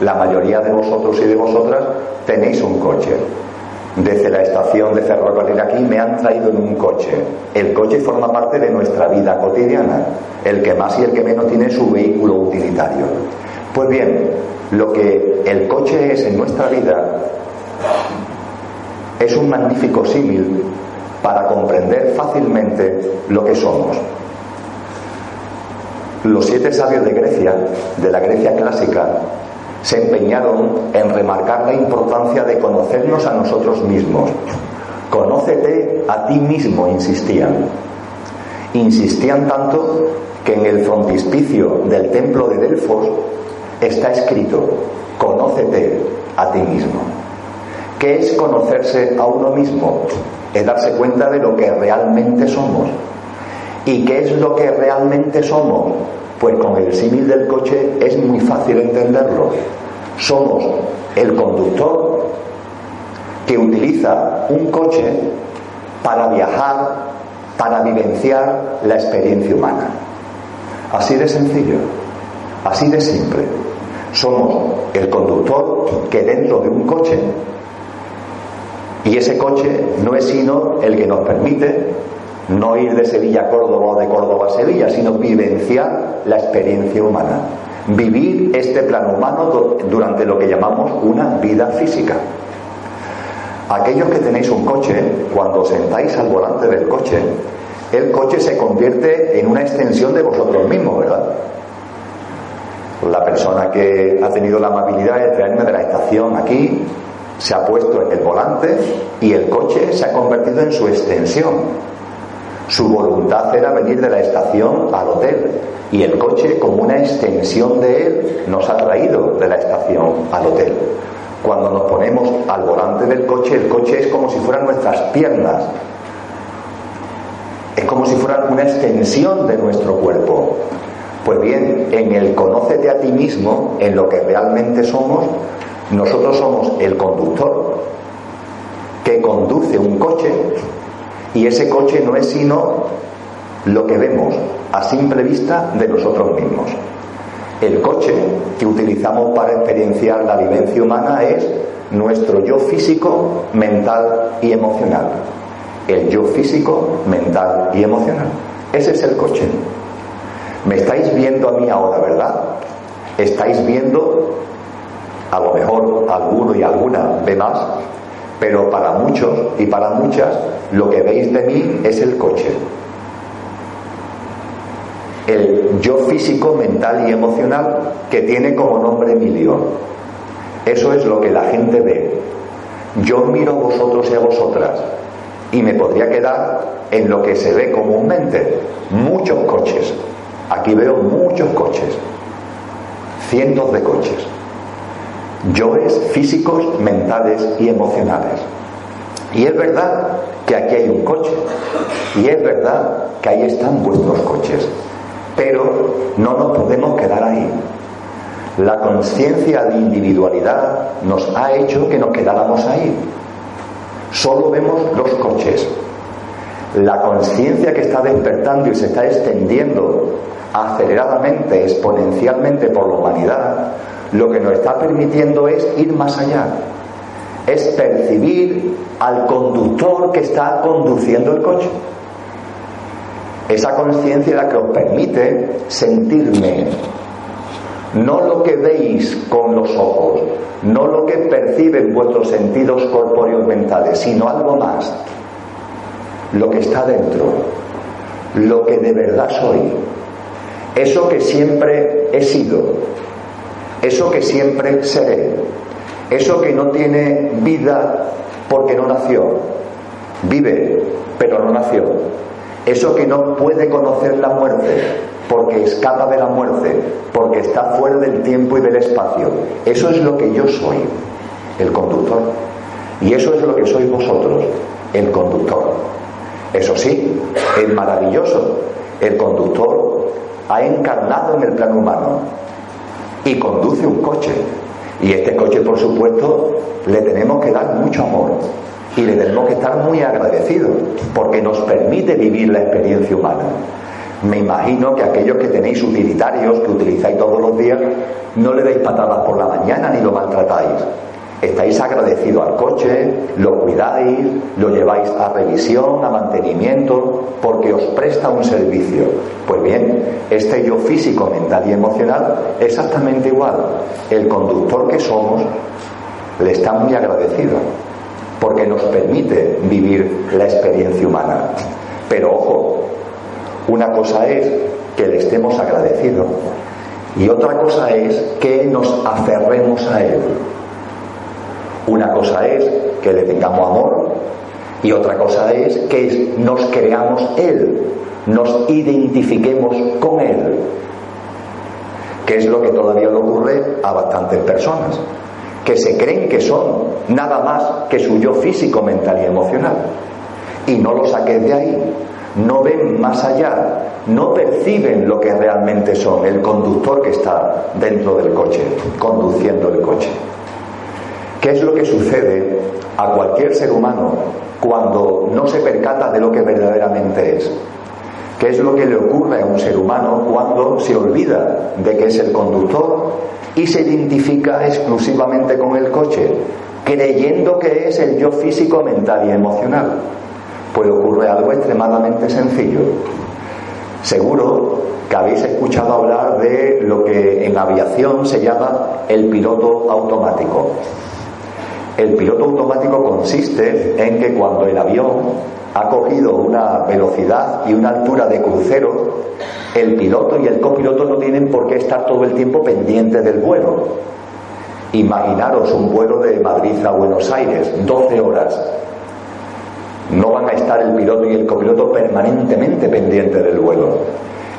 La mayoría de vosotros y de vosotras tenéis un coche. Desde la estación de ferrocarril aquí me han traído en un coche. El coche forma parte de nuestra vida cotidiana. El que más y el que menos tiene su vehículo utilitario. Pues bien, lo que el coche es en nuestra vida es un magnífico símil para comprender fácilmente lo que somos. Los siete sabios de Grecia, de la Grecia clásica, se empeñaron en remarcar la importancia de conocernos a nosotros mismos. Conócete a ti mismo, insistían. Insistían tanto que en el frontispicio del templo de Delfos está escrito, conócete a ti mismo. ¿Qué es conocerse a uno mismo? Es darse cuenta de lo que realmente somos. ¿Y qué es lo que realmente somos? Pues con el símil del coche es muy fácil entenderlo. Somos el conductor que utiliza un coche para viajar, para vivenciar la experiencia humana. Así de sencillo, así de simple. Somos el conductor que dentro de un coche, y ese coche no es sino el que nos permite no ir de Sevilla a Córdoba o de Córdoba a Sevilla, sino vivenciar la experiencia humana. Vivir este plano humano durante lo que llamamos una vida física. Aquellos que tenéis un coche, cuando sentáis al volante del coche, el coche se convierte en una extensión de vosotros mismos, ¿verdad? La persona que ha tenido la amabilidad de traerme de la estación aquí se ha puesto en el volante y el coche se ha convertido en su extensión. Su voluntad era venir de la estación al hotel y el coche, como una extensión de él, nos ha traído de la estación al hotel. Cuando nos ponemos al volante del coche, el coche es como si fueran nuestras piernas. Es como si fueran una extensión de nuestro cuerpo. Pues bien, en el conócete a ti mismo, en lo que realmente somos, nosotros somos el conductor que conduce un coche y ese coche no es sino lo que vemos a simple vista de nosotros mismos. El coche que utilizamos para experienciar la vivencia humana es nuestro yo físico, mental y emocional. El yo físico, mental y emocional. Ese es el coche. Me estáis viendo a mí ahora, ¿verdad? Estáis viendo, a lo mejor alguno y alguna ve más, pero para muchos y para muchas lo que veis de mí es el coche. El yo físico, mental y emocional que tiene como nombre Emilio. Eso es lo que la gente ve. Yo miro a vosotros y a vosotras y me podría quedar en lo que se ve comúnmente. Muchos coches. Aquí veo muchos coches. Cientos de coches yoes físicos, mentales y emocionales. Y es verdad que aquí hay un coche, y es verdad que ahí están vuestros coches, pero no nos podemos quedar ahí. La conciencia de individualidad nos ha hecho que nos quedáramos ahí. Solo vemos los coches. La conciencia que está despertando y se está extendiendo aceleradamente, exponencialmente por la humanidad, lo que nos está permitiendo es ir más allá, es percibir al conductor que está conduciendo el coche. Esa conciencia la que os permite sentirme, no lo que veis con los ojos, no lo que perciben vuestros sentidos corpóreos mentales, sino algo más, lo que está dentro, lo que de verdad soy, eso que siempre he sido, eso que siempre seré, eso que no tiene vida porque no nació, vive pero no nació, eso que no puede conocer la muerte porque escapa de la muerte, porque está fuera del tiempo y del espacio, eso es lo que yo soy, el conductor, y eso es lo que sois vosotros, el conductor. Eso sí, es maravilloso, el conductor ha encarnado en el plano humano, y conduce un coche. Y este coche, por supuesto, le tenemos que dar mucho amor y le tenemos que estar muy agradecidos porque nos permite vivir la experiencia humana. Me imagino que aquellos que tenéis utilitarios, que utilizáis todos los días, no le deis patadas por la mañana ni lo maltratáis. Estáis agradecidos al coche, lo cuidáis, lo lleváis a revisión, a mantenimiento, porque os presta un servicio. Pues bien, este yo físico, mental y emocional, exactamente igual. El conductor que somos le está muy agradecido, porque nos permite vivir la experiencia humana. Pero ojo, una cosa es que le estemos agradecidos y otra cosa es que nos aferremos a él. Una cosa es que le tengamos amor y otra cosa es que nos creamos Él, nos identifiquemos con Él, que es lo que todavía le ocurre a bastantes personas, que se creen que son nada más que su yo físico, mental y emocional. Y no lo saques de ahí, no ven más allá, no perciben lo que realmente son, el conductor que está dentro del coche, conduciendo el coche. ¿Qué es lo que sucede a cualquier ser humano cuando no se percata de lo que verdaderamente es? ¿Qué es lo que le ocurre a un ser humano cuando se olvida de que es el conductor y se identifica exclusivamente con el coche, creyendo que es el yo físico, mental y emocional? Pues ocurre algo extremadamente sencillo. Seguro que habéis escuchado hablar de lo que en aviación se llama el piloto automático. El piloto automático consiste en que cuando el avión ha cogido una velocidad y una altura de crucero, el piloto y el copiloto no tienen por qué estar todo el tiempo pendientes del vuelo. Imaginaros un vuelo de Madrid a Buenos Aires, 12 horas. No van a estar el piloto y el copiloto permanentemente pendientes del vuelo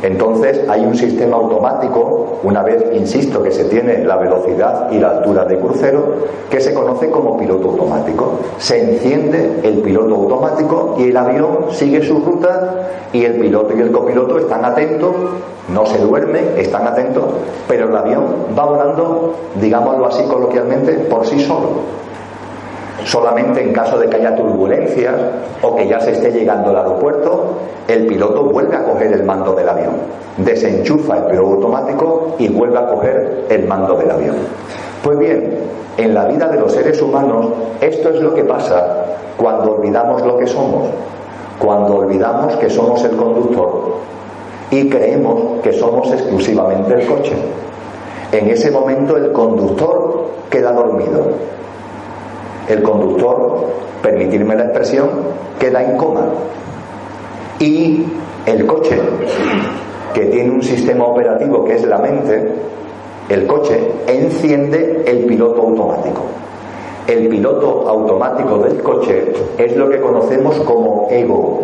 entonces hay un sistema automático, una vez, insisto, que se tiene la velocidad y la altura de crucero, que se conoce como piloto automático. Se enciende el piloto automático y el avión sigue su ruta y el piloto y el copiloto están atentos, no se duermen, están atentos, pero el avión va volando, digámoslo así coloquialmente, por sí solo Solamente en caso de que haya turbulencias o que ya se esté llegando al aeropuerto, el piloto vuelve a coger el mando del avión, desenchufa el piloto automático y vuelve a coger el mando del avión. Pues bien, en la vida de los seres humanos esto es lo que pasa cuando olvidamos lo que somos, cuando olvidamos que somos el conductor y creemos que somos exclusivamente el coche. En ese momento el conductor queda dormido el conductor, permitirme la expresión, queda en coma. Y el coche, que tiene un sistema operativo que es la mente, el coche enciende el piloto automático. El piloto automático del coche es lo que conocemos como ego.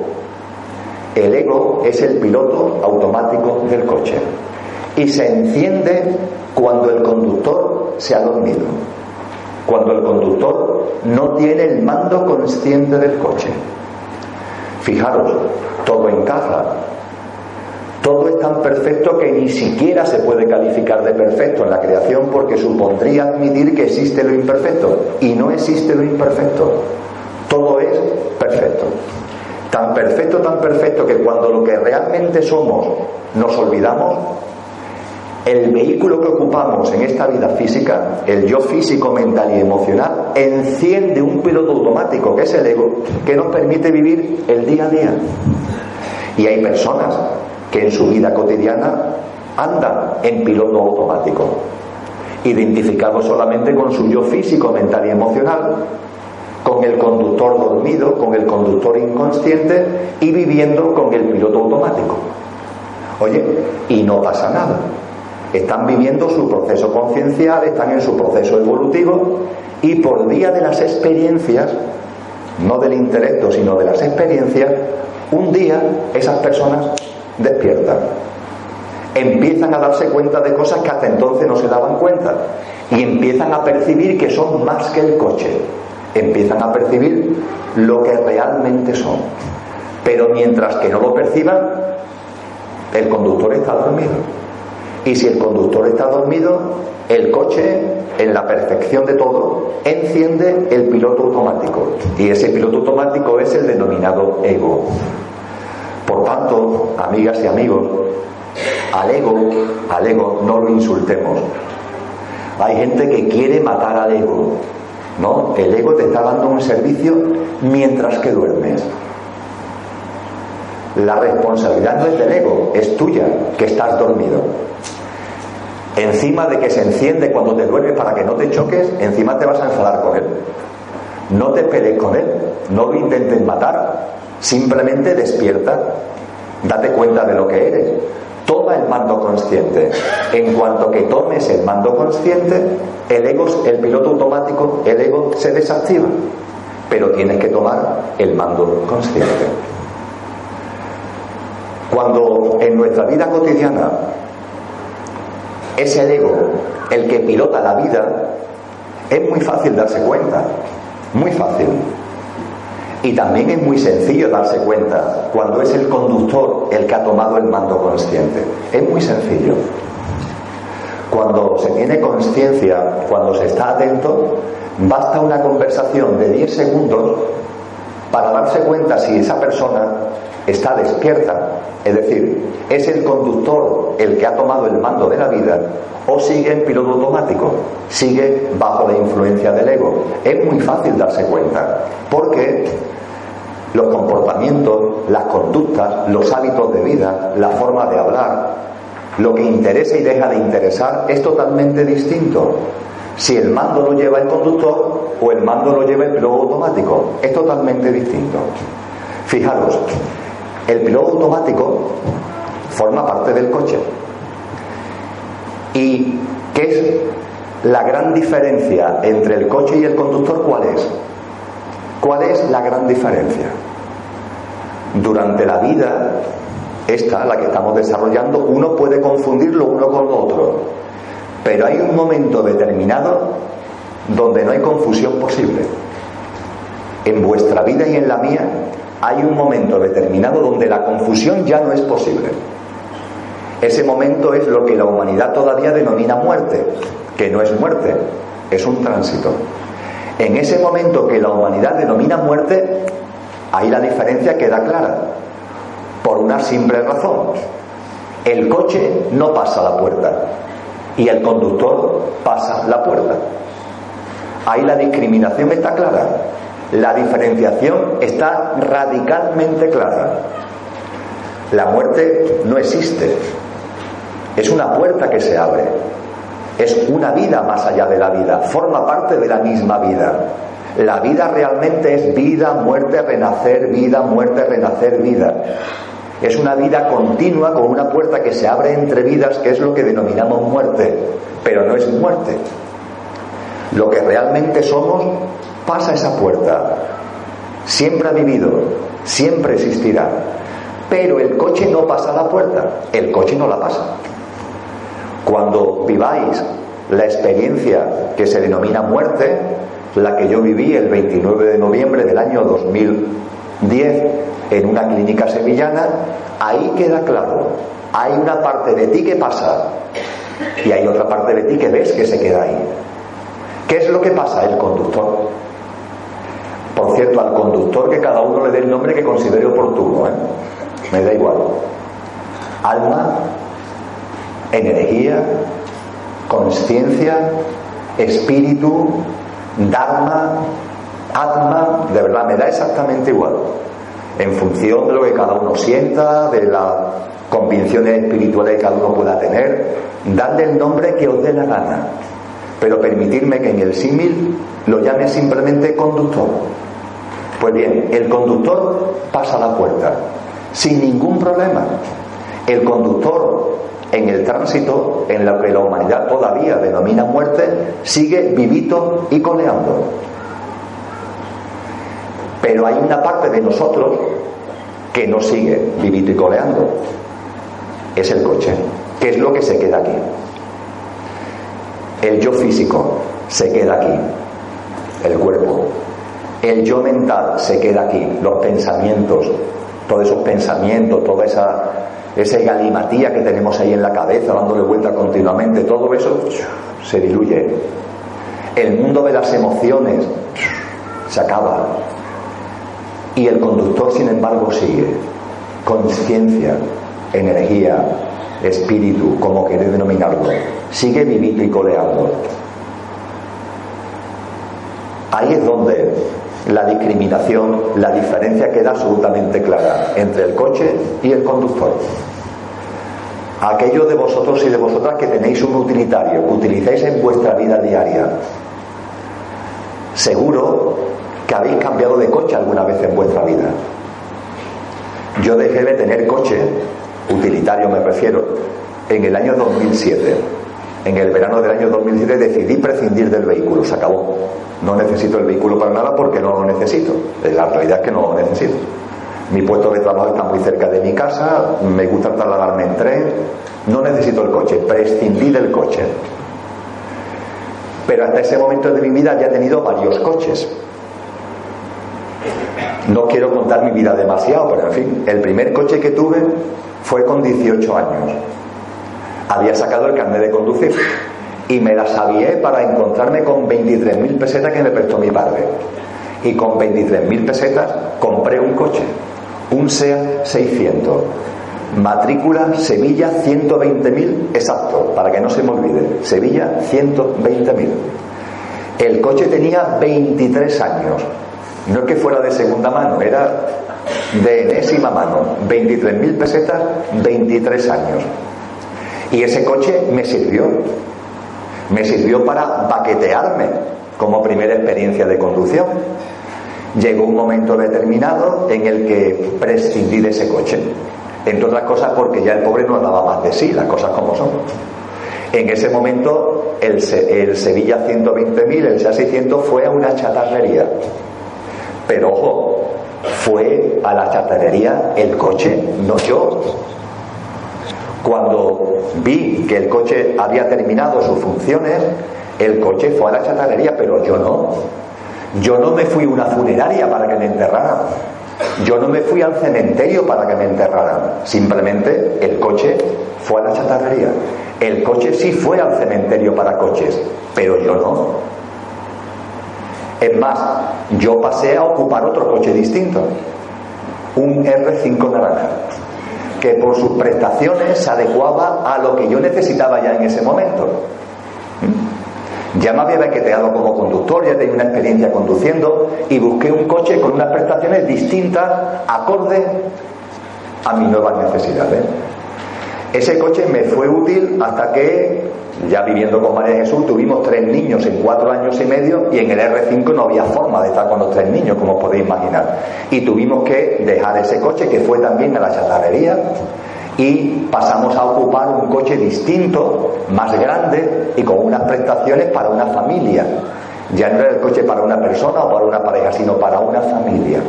El ego es el piloto automático del coche y se enciende cuando el conductor se ha dormido cuando el conductor no tiene el mando consciente del coche. Fijaros, todo encaja. Todo es tan perfecto que ni siquiera se puede calificar de perfecto en la creación porque supondría admitir que existe lo imperfecto. Y no existe lo imperfecto. Todo es perfecto. Tan perfecto, tan perfecto que cuando lo que realmente somos nos olvidamos, el vehículo que ocupamos en esta vida física, el yo físico, mental y emocional, enciende un piloto automático, que es el ego, que nos permite vivir el día a día. Y hay personas que en su vida cotidiana andan en piloto automático, identificados solamente con su yo físico, mental y emocional, con el conductor dormido, con el conductor inconsciente y viviendo con el piloto automático. Oye, y no pasa nada están viviendo su proceso conciencial, están en su proceso evolutivo y por vía de las experiencias, no del intelecto, sino de las experiencias, un día esas personas despiertan. Empiezan a darse cuenta de cosas que hasta entonces no se daban cuenta y empiezan a percibir que son más que el coche. Empiezan a percibir lo que realmente son. Pero mientras que no lo perciban, el conductor está dormido. Y si el conductor está dormido, el coche, en la perfección de todo, enciende el piloto automático. Y ese piloto automático es el denominado ego. Por tanto, amigas y amigos, al ego, al ego no lo insultemos. Hay gente que quiere matar al ego. No, el ego te está dando un servicio mientras que duermes. La responsabilidad no es del ego, es tuya, que estás dormido. Encima de que se enciende cuando te duermes para que no te choques, encima te vas a enfadar con él. No te pelees con él, no lo intentes matar, simplemente despierta, date cuenta de lo que eres. Toma el mando consciente. En cuanto que tomes el mando consciente, el ego, el piloto automático, el ego se desactiva. Pero tienes que tomar el mando consciente. Cuando en nuestra vida cotidiana es el ego el que pilota la vida, es muy fácil darse cuenta, muy fácil. Y también es muy sencillo darse cuenta cuando es el conductor el que ha tomado el mando consciente. Es muy sencillo. Cuando se tiene conciencia, cuando se está atento, basta una conversación de 10 segundos para darse cuenta si esa persona está despierta, es decir, es el conductor el que ha tomado el mando de la vida o sigue en piloto automático, sigue bajo la influencia del ego. Es muy fácil darse cuenta, porque los comportamientos, las conductas, los hábitos de vida, la forma de hablar, lo que interesa y deja de interesar es totalmente distinto si el mando lo lleva el conductor o el mando lo lleva el piloto automático. Es totalmente distinto. Fijaros, el piloto automático forma parte del coche. ¿Y qué es la gran diferencia entre el coche y el conductor? ¿Cuál es? ¿Cuál es la gran diferencia? Durante la vida, esta, la que estamos desarrollando, uno puede confundirlo uno con lo otro. Pero hay un momento determinado donde no hay confusión posible. En vuestra vida y en la mía hay un momento determinado donde la confusión ya no es posible. Ese momento es lo que la humanidad todavía denomina muerte, que no es muerte, es un tránsito. En ese momento que la humanidad denomina muerte, ahí la diferencia queda clara, por una simple razón. El coche no pasa la puerta y el conductor pasa la puerta. Ahí la discriminación está clara. La diferenciación está radicalmente clara. La muerte no existe. Es una puerta que se abre. Es una vida más allá de la vida. Forma parte de la misma vida. La vida realmente es vida, muerte, renacer, vida, muerte, renacer, vida. Es una vida continua con una puerta que se abre entre vidas, que es lo que denominamos muerte, pero no es muerte. Lo que realmente somos pasa esa puerta. Siempre ha vivido, siempre existirá. Pero el coche no pasa la puerta, el coche no la pasa. Cuando viváis la experiencia que se denomina muerte, la que yo viví el 29 de noviembre del año 2010 en una clínica sevillana, ahí queda claro, hay una parte de ti que pasa y hay otra parte de ti que ves que se queda ahí. ¿Qué es lo que pasa? El conductor. Por cierto, al conductor que cada uno le dé el nombre que considere oportuno, ¿eh? me da igual. Alma, energía, conciencia, espíritu, dharma, atma, de verdad me da exactamente igual. En función de lo que cada uno sienta, de las convicciones espirituales que cada uno pueda tener, dadle el nombre que os dé la gana pero permitirme que en el símil lo llame simplemente conductor. Pues bien, el conductor pasa la puerta sin ningún problema. El conductor en el tránsito, en lo que la humanidad todavía denomina muerte, sigue vivito y coleando. Pero hay una parte de nosotros que no sigue vivito y coleando. Es el coche, que es lo que se queda aquí. El yo físico se queda aquí, el cuerpo. El yo mental se queda aquí, los pensamientos, todos esos pensamientos, toda esa, galimatía que tenemos ahí en la cabeza, dándole vuelta continuamente, todo eso se diluye. El mundo de las emociones se acaba. Y el conductor, sin embargo, sigue. Conciencia, energía, espíritu, como queréis denominarlo, sigue vivito y coleando. Ahí es donde la discriminación, la diferencia queda absolutamente clara entre el coche y el conductor. Aquellos de vosotros y de vosotras que tenéis un utilitario, que utilizáis en vuestra vida diaria, seguro que habéis cambiado de coche alguna vez en vuestra vida. Yo dejé de tener coche, utilitario me refiero, en el año 2007. En el verano del año 2007 decidí prescindir del vehículo, se acabó. No necesito el vehículo para nada porque no lo necesito. La realidad es que no lo necesito. Mi puesto de trabajo está muy cerca de mi casa, me gusta trasladarme en tren, no necesito el coche, prescindí del coche. Pero hasta ese momento de mi vida ya he tenido varios coches. No quiero contar mi vida demasiado, pero en fin, el primer coche que tuve fue con 18 años. Había sacado el carnet de conducir y me la sabía para encontrarme con 23.000 pesetas que me prestó mi padre. Y con 23.000 pesetas compré un coche, un SEAT 600, matrícula Sevilla 120.000 exacto, para que no se me olvide, Sevilla 120.000. El coche tenía 23 años, no es que fuera de segunda mano, era de enésima mano, 23.000 pesetas, 23 años. Y ese coche me sirvió, me sirvió para baquetearme como primera experiencia de conducción. Llegó un momento determinado en el que prescindí de ese coche. Entre otras cosas porque ya el pobre no daba más de sí, las cosas como son. En ese momento el, Sevilla 120.000, el SEA 600 fue a una chatarrería. Pero ojo, fue a la chatarrería el coche, no yo. Cuando vi que el coche había terminado sus funciones, el coche fue a la chatarrería, pero yo no. Yo no me fui a una funeraria para que me enterraran. Yo no me fui al cementerio para que me enterraran. Simplemente el coche fue a la chatarrería. El coche sí fue al cementerio para coches, pero yo no. Es más, yo pasé a ocupar otro coche distinto, un R5 naranja que por sus prestaciones se adecuaba a lo que yo necesitaba ya en ese momento. ¿Mm? Ya me había bequeteado como conductor, ya tenía una experiencia conduciendo y busqué un coche con unas prestaciones distintas, acorde a mis nuevas necesidades. Ese coche me fue útil hasta que, ya viviendo con María Jesús, tuvimos tres niños en cuatro años y medio y en el R5 no había forma de estar con los tres niños, como podéis imaginar. Y tuvimos que dejar ese coche, que fue también a la chatarrería, y pasamos a ocupar un coche distinto, más grande y con unas prestaciones para una familia. Ya no era el coche para una persona o para una pareja, sino para una familia.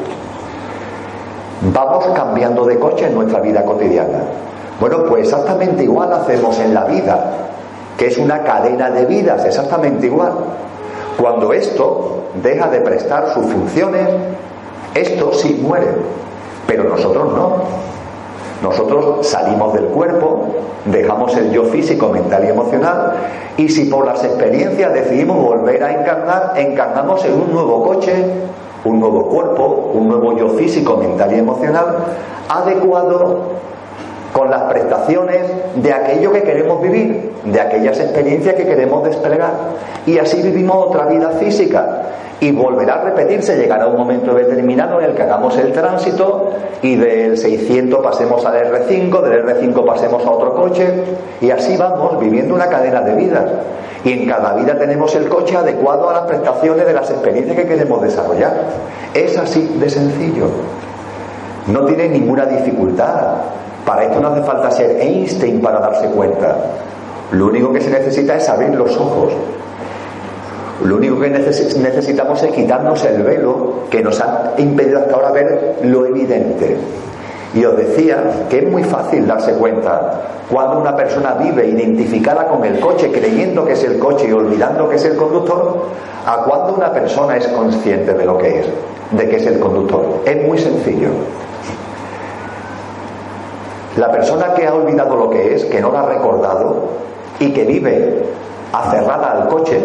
Vamos cambiando de coche en nuestra vida cotidiana. Bueno, pues exactamente igual hacemos en la vida, que es una cadena de vidas, exactamente igual. Cuando esto deja de prestar sus funciones, esto sí muere, pero nosotros no. Nosotros salimos del cuerpo, dejamos el yo físico, mental y emocional, y si por las experiencias decidimos volver a encarnar, encarnamos en un nuevo coche, un nuevo cuerpo, un nuevo yo físico, mental y emocional, adecuado con las prestaciones de aquello que queremos vivir, de aquellas experiencias que queremos desplegar. Y así vivimos otra vida física. Y volverá a repetirse, llegará un momento determinado en el que hagamos el tránsito y del 600 pasemos al R5, del R5 pasemos a otro coche y así vamos viviendo una cadena de vida. Y en cada vida tenemos el coche adecuado a las prestaciones de las experiencias que queremos desarrollar. Es así de sencillo. No tiene ninguna dificultad. Para esto no hace falta ser Einstein para darse cuenta. Lo único que se necesita es abrir los ojos. Lo único que necesitamos es quitarnos el velo que nos ha impedido hasta ahora ver lo evidente. Y os decía que es muy fácil darse cuenta cuando una persona vive identificada con el coche, creyendo que es el coche y olvidando que es el conductor, a cuando una persona es consciente de lo que es, de que es el conductor. Es muy sencillo. La persona que ha olvidado lo que es, que no lo ha recordado y que vive aferrada al coche,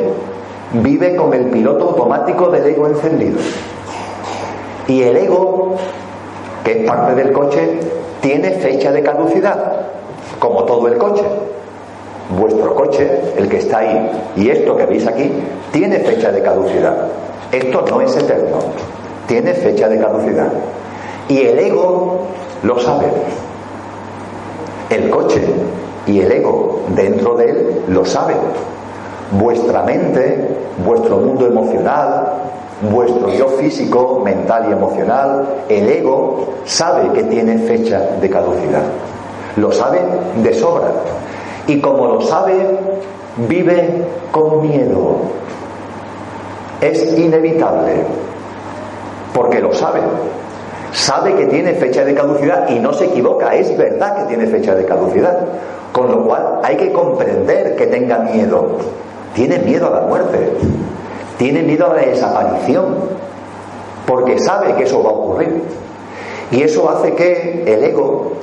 vive con el piloto automático del ego encendido. Y el ego, que es parte del coche, tiene fecha de caducidad, como todo el coche. Vuestro coche, el que está ahí, y esto que veis aquí, tiene fecha de caducidad. esto no es eterno, tiene fecha de caducidad. Y el ego lo sabe. El coche y el ego dentro de él lo sabe. Vuestra mente, vuestro mundo emocional, vuestro yo físico, mental y emocional, el ego, sabe que tiene fecha de caducidad. Lo sabe de sobra. Y como lo sabe, vive con miedo. Es inevitable, porque lo sabe. Sabe que tiene fecha de caducidad y no se equivoca, es verdad que tiene fecha de caducidad. Con lo cual hay que comprender que tenga miedo. Tiene miedo a la muerte, tiene miedo a la desaparición, porque sabe que eso va a ocurrir. Y eso hace que el ego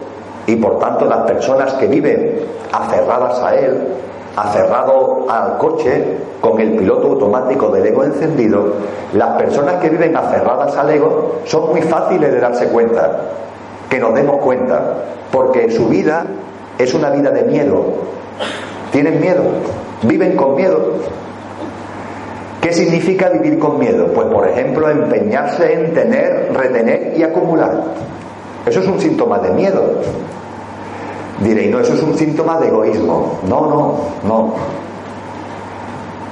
y por tanto las personas que viven aferradas a él, aferrado al coche, con el piloto automático del ego encendido, las personas que viven aferradas al ego son muy fáciles de darse cuenta, que nos demos cuenta, porque su vida es una vida de miedo. Tienen miedo, viven con miedo. ¿Qué significa vivir con miedo? Pues por ejemplo empeñarse en tener, retener y acumular. Eso es un síntoma de miedo. Diréis, no, eso es un síntoma de egoísmo. No, no, no.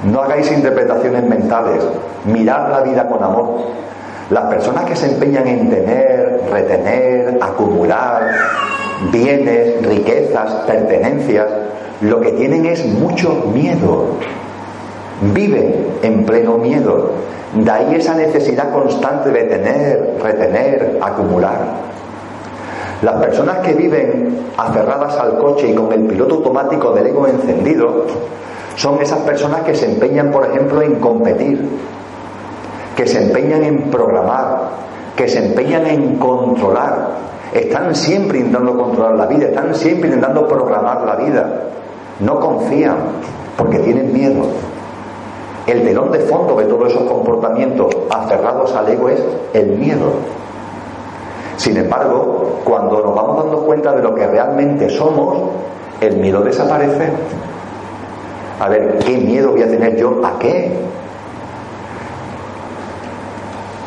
No hagáis interpretaciones mentales. Mirad la vida con amor. Las personas que se empeñan en tener, retener, acumular bienes, riquezas, pertenencias, lo que tienen es mucho miedo. Viven en pleno miedo. De ahí esa necesidad constante de tener, retener, acumular. Las personas que viven aferradas al coche y con el piloto automático del ego encendido son esas personas que se empeñan, por ejemplo, en competir, que se empeñan en programar, que se empeñan en controlar. Están siempre intentando controlar la vida, están siempre intentando programar la vida. No confían porque tienen miedo. El telón de fondo de todos esos comportamientos aferrados al ego es el miedo. Sin embargo, cuando nos vamos dando cuenta de lo que realmente somos, el miedo desaparece. A ver, ¿qué miedo voy a tener yo? ¿A qué?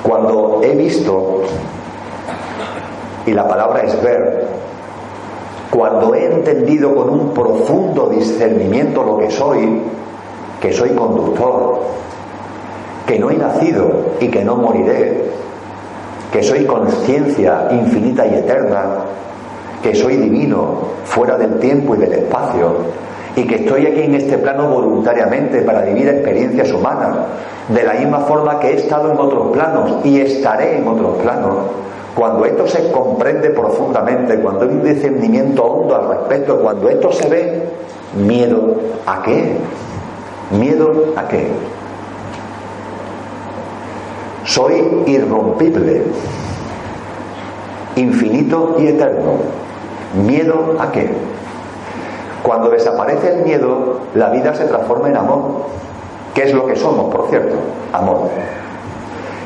Cuando he visto, y la palabra es ver, cuando he entendido con un profundo discernimiento lo que soy, que soy conductor, que no he nacido y que no moriré, que soy conciencia infinita y eterna, que soy divino fuera del tiempo y del espacio, y que estoy aquí en este plano voluntariamente para vivir experiencias humanas, de la misma forma que he estado en otros planos y estaré en otros planos. Cuando esto se comprende profundamente, cuando hay un discernimiento hondo al respecto, cuando esto se ve, miedo a qué? Miedo a qué? Soy irrompible, infinito y eterno. ¿Miedo a qué? Cuando desaparece el miedo, la vida se transforma en amor, que es lo que somos, por cierto, amor.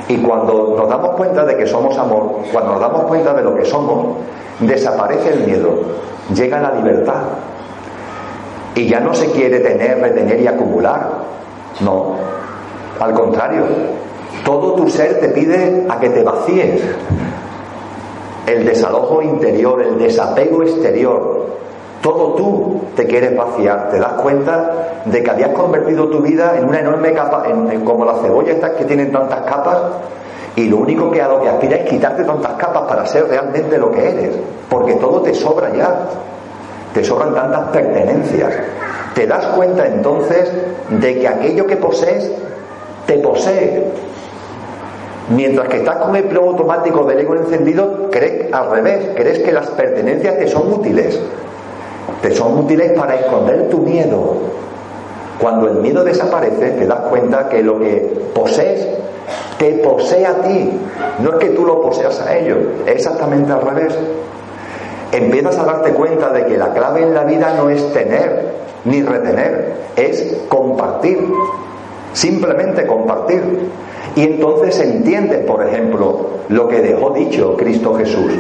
Y cuando nos damos cuenta de que somos amor, cuando nos damos cuenta de lo que somos, desaparece el miedo, llega la libertad. Y ya no se quiere tener, retener y acumular. No, al contrario, todo tu ser te pide a que te vacíes. El desalojo interior, el desapego exterior, todo tú te quieres vaciar. Te das cuenta de que habías convertido tu vida en una enorme capa, en, como las cebollas estas que tienen tantas capas, y lo único que a lo que aspira es quitarte tantas capas para ser realmente lo que eres, porque todo te sobra ya. Te sobran tantas pertenencias. Te das cuenta entonces de que aquello que posees te posee Mientras que estás con el pleno automático del ego encendido, crees al revés, crees que las pertenencias te son útiles. Te son útiles para esconder tu miedo. Cuando el miedo desaparece, te das cuenta que lo que posees te posee a ti. No es que tú lo poseas a ellos, es exactamente al revés. Empiezas a darte cuenta de que la clave en la vida no es tener ni retener, es compartir. Simplemente compartir. Y entonces entiende, por ejemplo, lo que dejó dicho Cristo Jesús.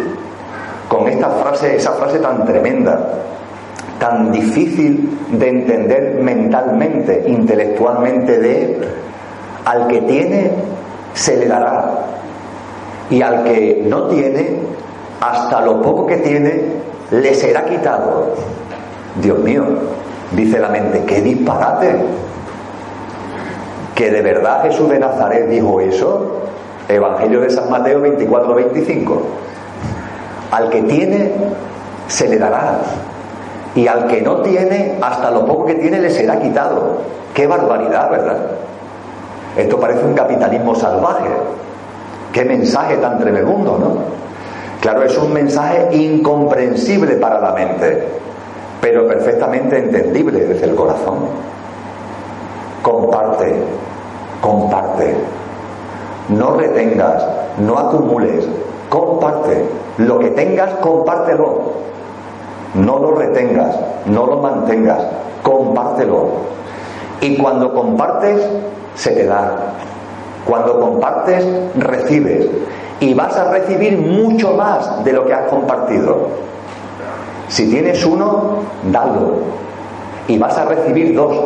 Con esta frase, esa frase tan tremenda, tan difícil de entender mentalmente, intelectualmente de al que tiene, se le dará. Y al que no tiene, hasta lo poco que tiene, le será quitado. Dios mío, dice la mente, qué disparate. Que de verdad Jesús de Nazaret dijo eso. Evangelio de San Mateo 24-25. Al que tiene, se le dará. Y al que no tiene, hasta lo poco que tiene, le será quitado. Qué barbaridad, ¿verdad? Esto parece un capitalismo salvaje. Qué mensaje tan tremendo, ¿no? Claro, es un mensaje incomprensible para la mente, pero perfectamente entendible desde el corazón. Comparte, comparte. No retengas, no acumules, comparte. Lo que tengas, compártelo. No lo retengas, no lo mantengas, compártelo. Y cuando compartes, se te da. Cuando compartes, recibes. Y vas a recibir mucho más de lo que has compartido. Si tienes uno, dalo. Y vas a recibir dos.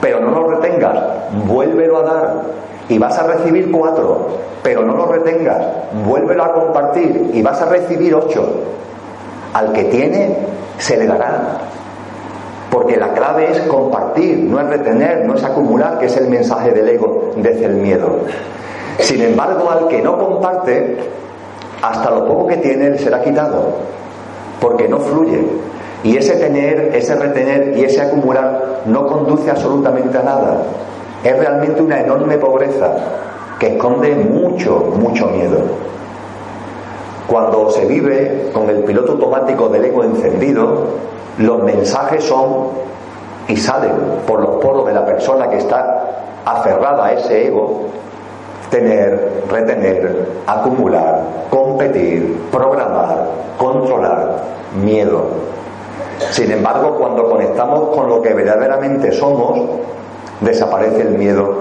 Pero no lo retengas, vuélvelo a dar. Y vas a recibir cuatro. Pero no lo retengas, vuélvelo a compartir. Y vas a recibir ocho. Al que tiene, se le dará. Porque la clave es compartir, no es retener, no es acumular, que es el mensaje del ego desde el miedo. Sin embargo, al que no comparte, hasta lo poco que tiene será quitado, porque no fluye. Y ese tener, ese retener y ese acumular no conduce absolutamente a nada. Es realmente una enorme pobreza que esconde mucho, mucho miedo. Cuando se vive con el piloto automático del ego encendido, los mensajes son y salen por los poros de la persona que está aferrada a ese ego, tener, retener, acumular, competir, programar, controlar, miedo. Sin embargo, cuando conectamos con lo que verdaderamente somos, desaparece el miedo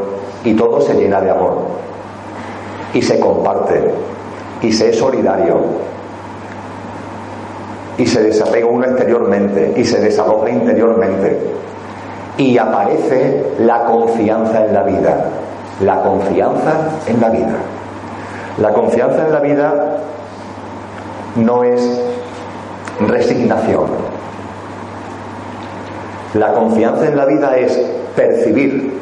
y todo se llena de amor. Y se comparte, y se es solidario, y se desapega uno exteriormente y se desaloja interiormente. Y aparece la confianza en la vida. La confianza en la vida. La confianza en la vida no es resignación. La confianza en la vida es percibir,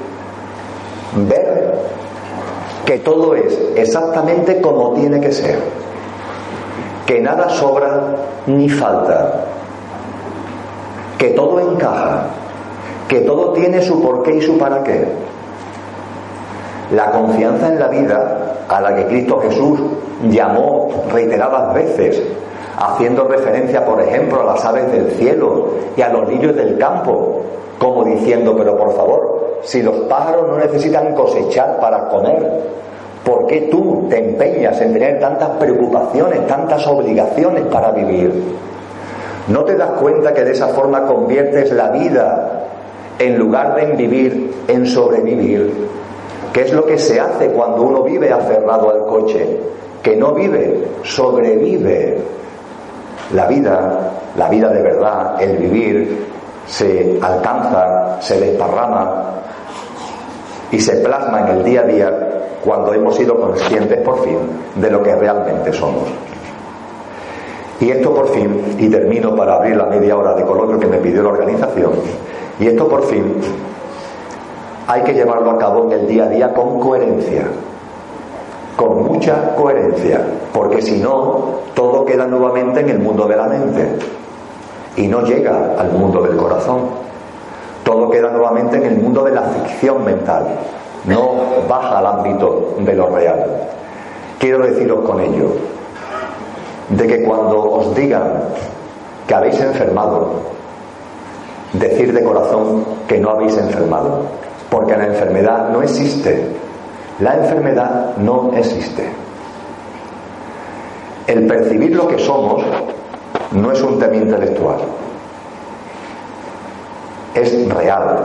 ver que todo es exactamente como tiene que ser que nada sobra ni falta, que todo encaja, que todo tiene su porqué y su para qué. La confianza en la vida, a la que Cristo Jesús llamó reiteradas veces, haciendo referencia, por ejemplo, a las aves del cielo y a los niños del campo, como diciendo, pero por favor, si los pájaros no necesitan cosechar para comer, ¿Por qué tú te empeñas en tener tantas preocupaciones, tantas obligaciones para vivir? ¿No te das cuenta que de esa forma conviertes la vida, en lugar de en vivir, en sobrevivir? ¿Qué es lo que se hace cuando uno vive aferrado al coche? Que no vive, sobrevive. La vida, la vida de verdad, el vivir, se alcanza, se desparrama y se plasma en el día a día cuando hemos sido conscientes por fin de lo que realmente somos. Y esto por fin, y termino para abrir la media hora de coloquio que me pidió la organización, y esto por fin hay que llevarlo a cabo en el día a día con coherencia, con mucha coherencia, porque si no, todo queda nuevamente en el mundo de la mente y no llega al mundo del corazón. Todo queda nuevamente en el mundo de la ficción mental, no baja al ámbito de lo real. Quiero deciros con ello de que cuando os digan que habéis enfermado, decir de corazón que no habéis enfermado, porque la enfermedad no existe. La enfermedad no existe. El percibir lo que somos no es un tema intelectual, es real,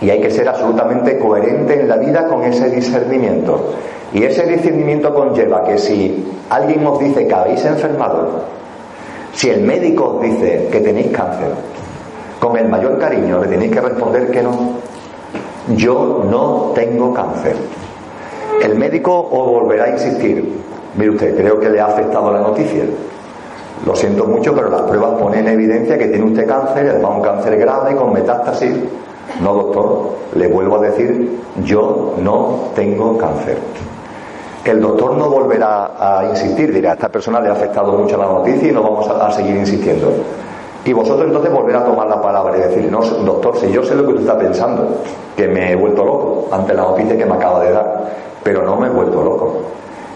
y hay que ser absolutamente coherente en la vida con ese discernimiento. Y ese discernimiento conlleva que si alguien os dice que habéis enfermado, si el médico os dice que tenéis cáncer, con el mayor cariño le tenéis que responder que no. Yo no tengo cáncer. El médico os volverá a insistir. Mire usted, creo que le ha afectado la noticia. Lo siento mucho, pero las pruebas ponen en evidencia que tiene usted cáncer, además un cáncer grave con metástasis. No, doctor, le vuelvo a decir, yo no tengo cáncer. El doctor no volverá a insistir, dirá, a esta persona le ha afectado mucho la noticia y no vamos a, seguir insistiendo. Y vosotros entonces volverá a tomar la palabra y decir, no, doctor, si yo sé lo que usted está pensando, que me he vuelto loco ante la noticia que me acaba de dar, pero no me he vuelto loco.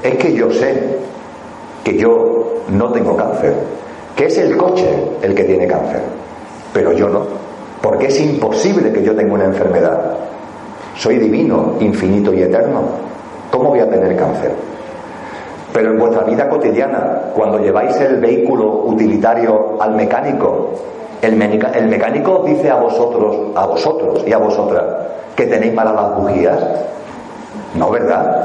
Es que yo sé que yo no tengo cáncer, que es el coche el que tiene cáncer, pero yo no, porque es imposible que yo tenga una enfermedad. Soy divino, infinito y eterno. ¿Cómo voy a tener cáncer? Pero en vuestra vida cotidiana, cuando lleváis el vehículo utilitario al mecánico, el, mecánico dice a vosotros, a vosotros y a vosotras, que tenéis malas las bujías. No, ¿verdad?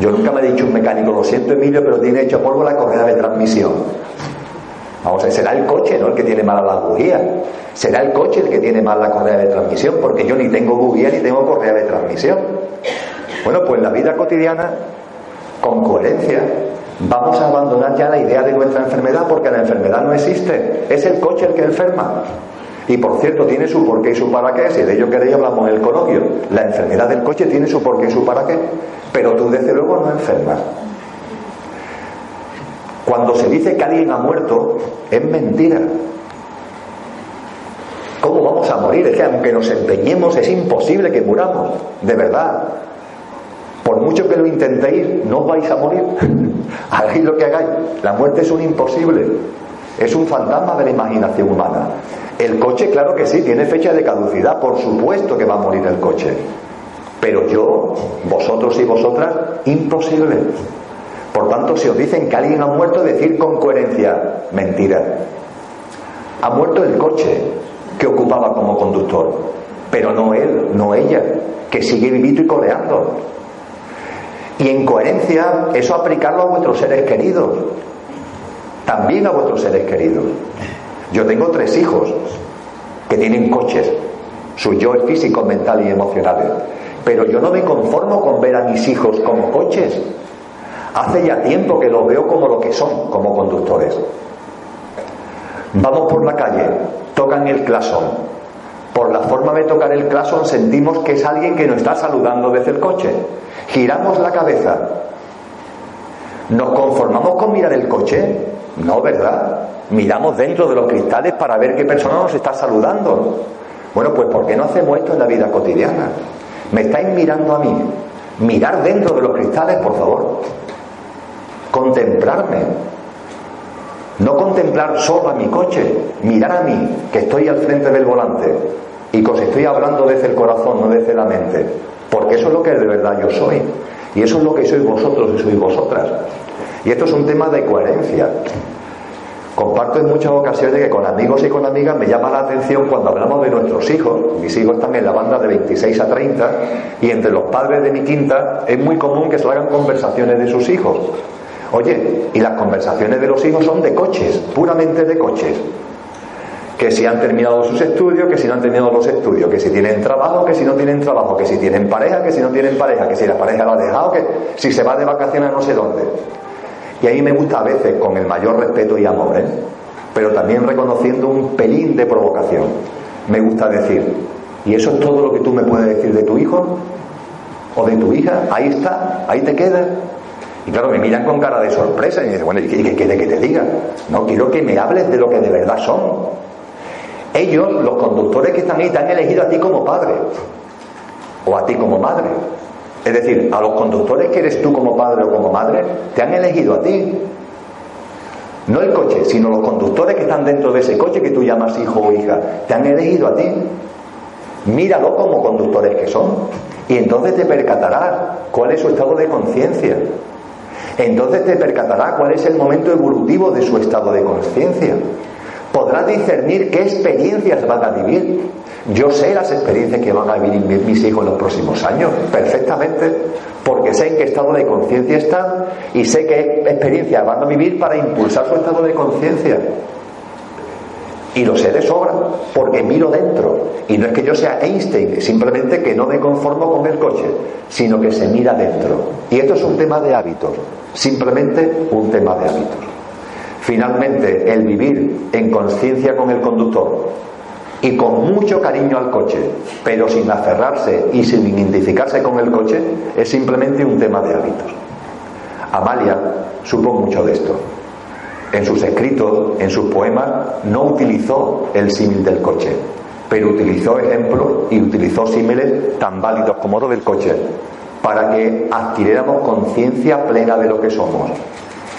Yo nunca me he dicho un mecánico, lo siento Emilio, pero tiene hecho polvo la correa de transmisión. Vamos a ver, será el coche, ¿no? El que tiene mala las bujías. Será el coche el que tiene mal la correa de transmisión, porque yo ni tengo bujía ni tengo correa de transmisión. Bueno, pues la vida cotidiana, con coherencia, vamos a abandonar ya la idea de nuestra enfermedad, porque la enfermedad no existe. Es el coche el que enferma. Y por cierto, tiene su porqué y su para qué, si de ello queréis hablamos en el coloquio. La enfermedad del coche tiene su porqué y su para qué, pero tú desde luego no enfermas. Cuando se dice que alguien ha muerto, es mentira. ¿Cómo vamos a morir? Es que aunque nos empeñemos, es imposible que muramos, de verdad. Por mucho que lo intentéis, no vais a morir. hagáis lo que hagáis. La muerte es un imposible. Es un fantasma de la imaginación humana. El coche, claro que sí, tiene fecha de caducidad, por supuesto que va a morir el coche. Pero yo, vosotros y vosotras, imposible. Por tanto, si os dicen que alguien ha muerto, decir con coherencia, mentira. Ha muerto el coche que ocupaba como conductor, pero no él, no ella, que sigue vivito y coleando. Y en coherencia, eso aplicarlo a vuestros seres queridos, también a vuestros seres queridos. Yo tengo tres hijos que tienen coches, sus yo físicos, mentales y emocionales. Pero yo no me conformo con ver a mis hijos como coches. Hace ya tiempo que los veo como lo que son, como conductores. Vamos por la calle, tocan el clasón. Por la forma de tocar el clasón sentimos que es alguien que nos está saludando desde el coche. Giramos la cabeza. ¿Nos conformamos con mirar el coche? No, ¿verdad? Miramos dentro de los cristales para ver qué persona nos está saludando. Bueno, pues ¿por qué no hacemos esto en la vida cotidiana? Me estáis mirando a mí. Mirar dentro de los cristales, por favor. Contemplarme. No contemplar solo a mi coche, mirar a mí, que estoy al frente del volante y que os estoy hablando desde el corazón, no desde la mente. Porque eso es lo que de verdad yo soy. Y eso es lo que sois vosotros y sois vosotras. Y esto es un tema de coherencia. Comparto en muchas ocasiones que con amigos y con amigas me llama la atención cuando hablamos de nuestros hijos. Mis hijos están en la banda de 26 a 30 y entre los padres de mi quinta es muy común que se hagan conversaciones de sus hijos. Oye, y las conversaciones de los hijos son de coches, puramente de coches. Que si han terminado sus estudios, que si no han terminado los estudios, que si tienen trabajo, que si no tienen trabajo, que si tienen pareja, que si no tienen pareja, que si la pareja lo ha dejado, que si se va de vacaciones no sé dónde. Y ahí me gusta a veces, con el mayor respeto y amor, ¿eh? pero también reconociendo un pelín de provocación. Me gusta decir, ¿y eso es todo lo que tú me puedes decir de tu hijo? ¿O de tu hija? Ahí está, ahí te queda. Y claro, me miran con cara de sorpresa y me dicen, bueno, ¿y qué quiere que te diga? No, quiero que me hables de lo que de verdad son. Ellos, los conductores que están ahí, te han elegido a ti como padre o a ti como madre. Es decir, a los conductores que eres tú como padre o como madre, te han elegido a ti. No el coche, sino los conductores que están dentro de ese coche que tú llamas hijo o hija, te han elegido a ti. Míralo como conductores que son. Y entonces te percatarás cuál es su estado de conciencia. Entonces te percatarás cuál es el momento evolutivo de su estado de conciencia. Podrás discernir qué experiencias van a vivir. Yo sé las experiencias que van a vivir mis hijos en los próximos años, perfectamente, porque sé en qué estado de conciencia están y sé qué experiencias van a vivir para impulsar su estado de conciencia. Y lo sé de sobra, porque miro dentro. Y no es que yo sea Einstein, simplemente que no me conformo con el coche, sino que se mira dentro. Y esto es un tema de hábitos, simplemente un tema de hábitos. Finalmente, el vivir en conciencia con el conductor y con mucho cariño al coche, pero sin aferrarse y sin identificarse con el coche, es simplemente un tema de hábitos. Amalia supo mucho de esto. En sus escritos, en sus poemas, no utilizó el símil del coche, pero utilizó ejemplos y utilizó símiles tan válidos como los del coche, para que adquiriéramos conciencia plena de lo que somos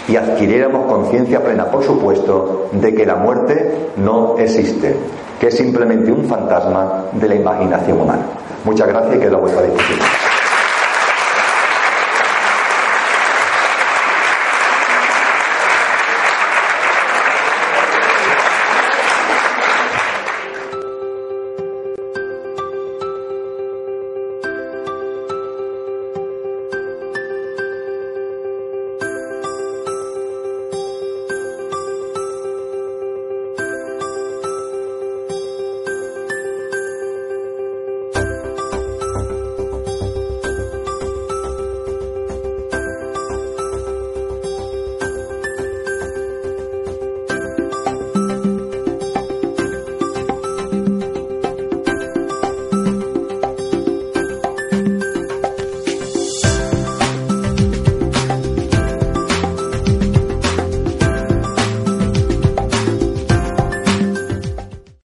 y adquiriéramos conciencia plena, por supuesto, de que la muerte no existe, que es simplemente un fantasma de la imaginación humana. Muchas gracias y quedo a vuestra disposición.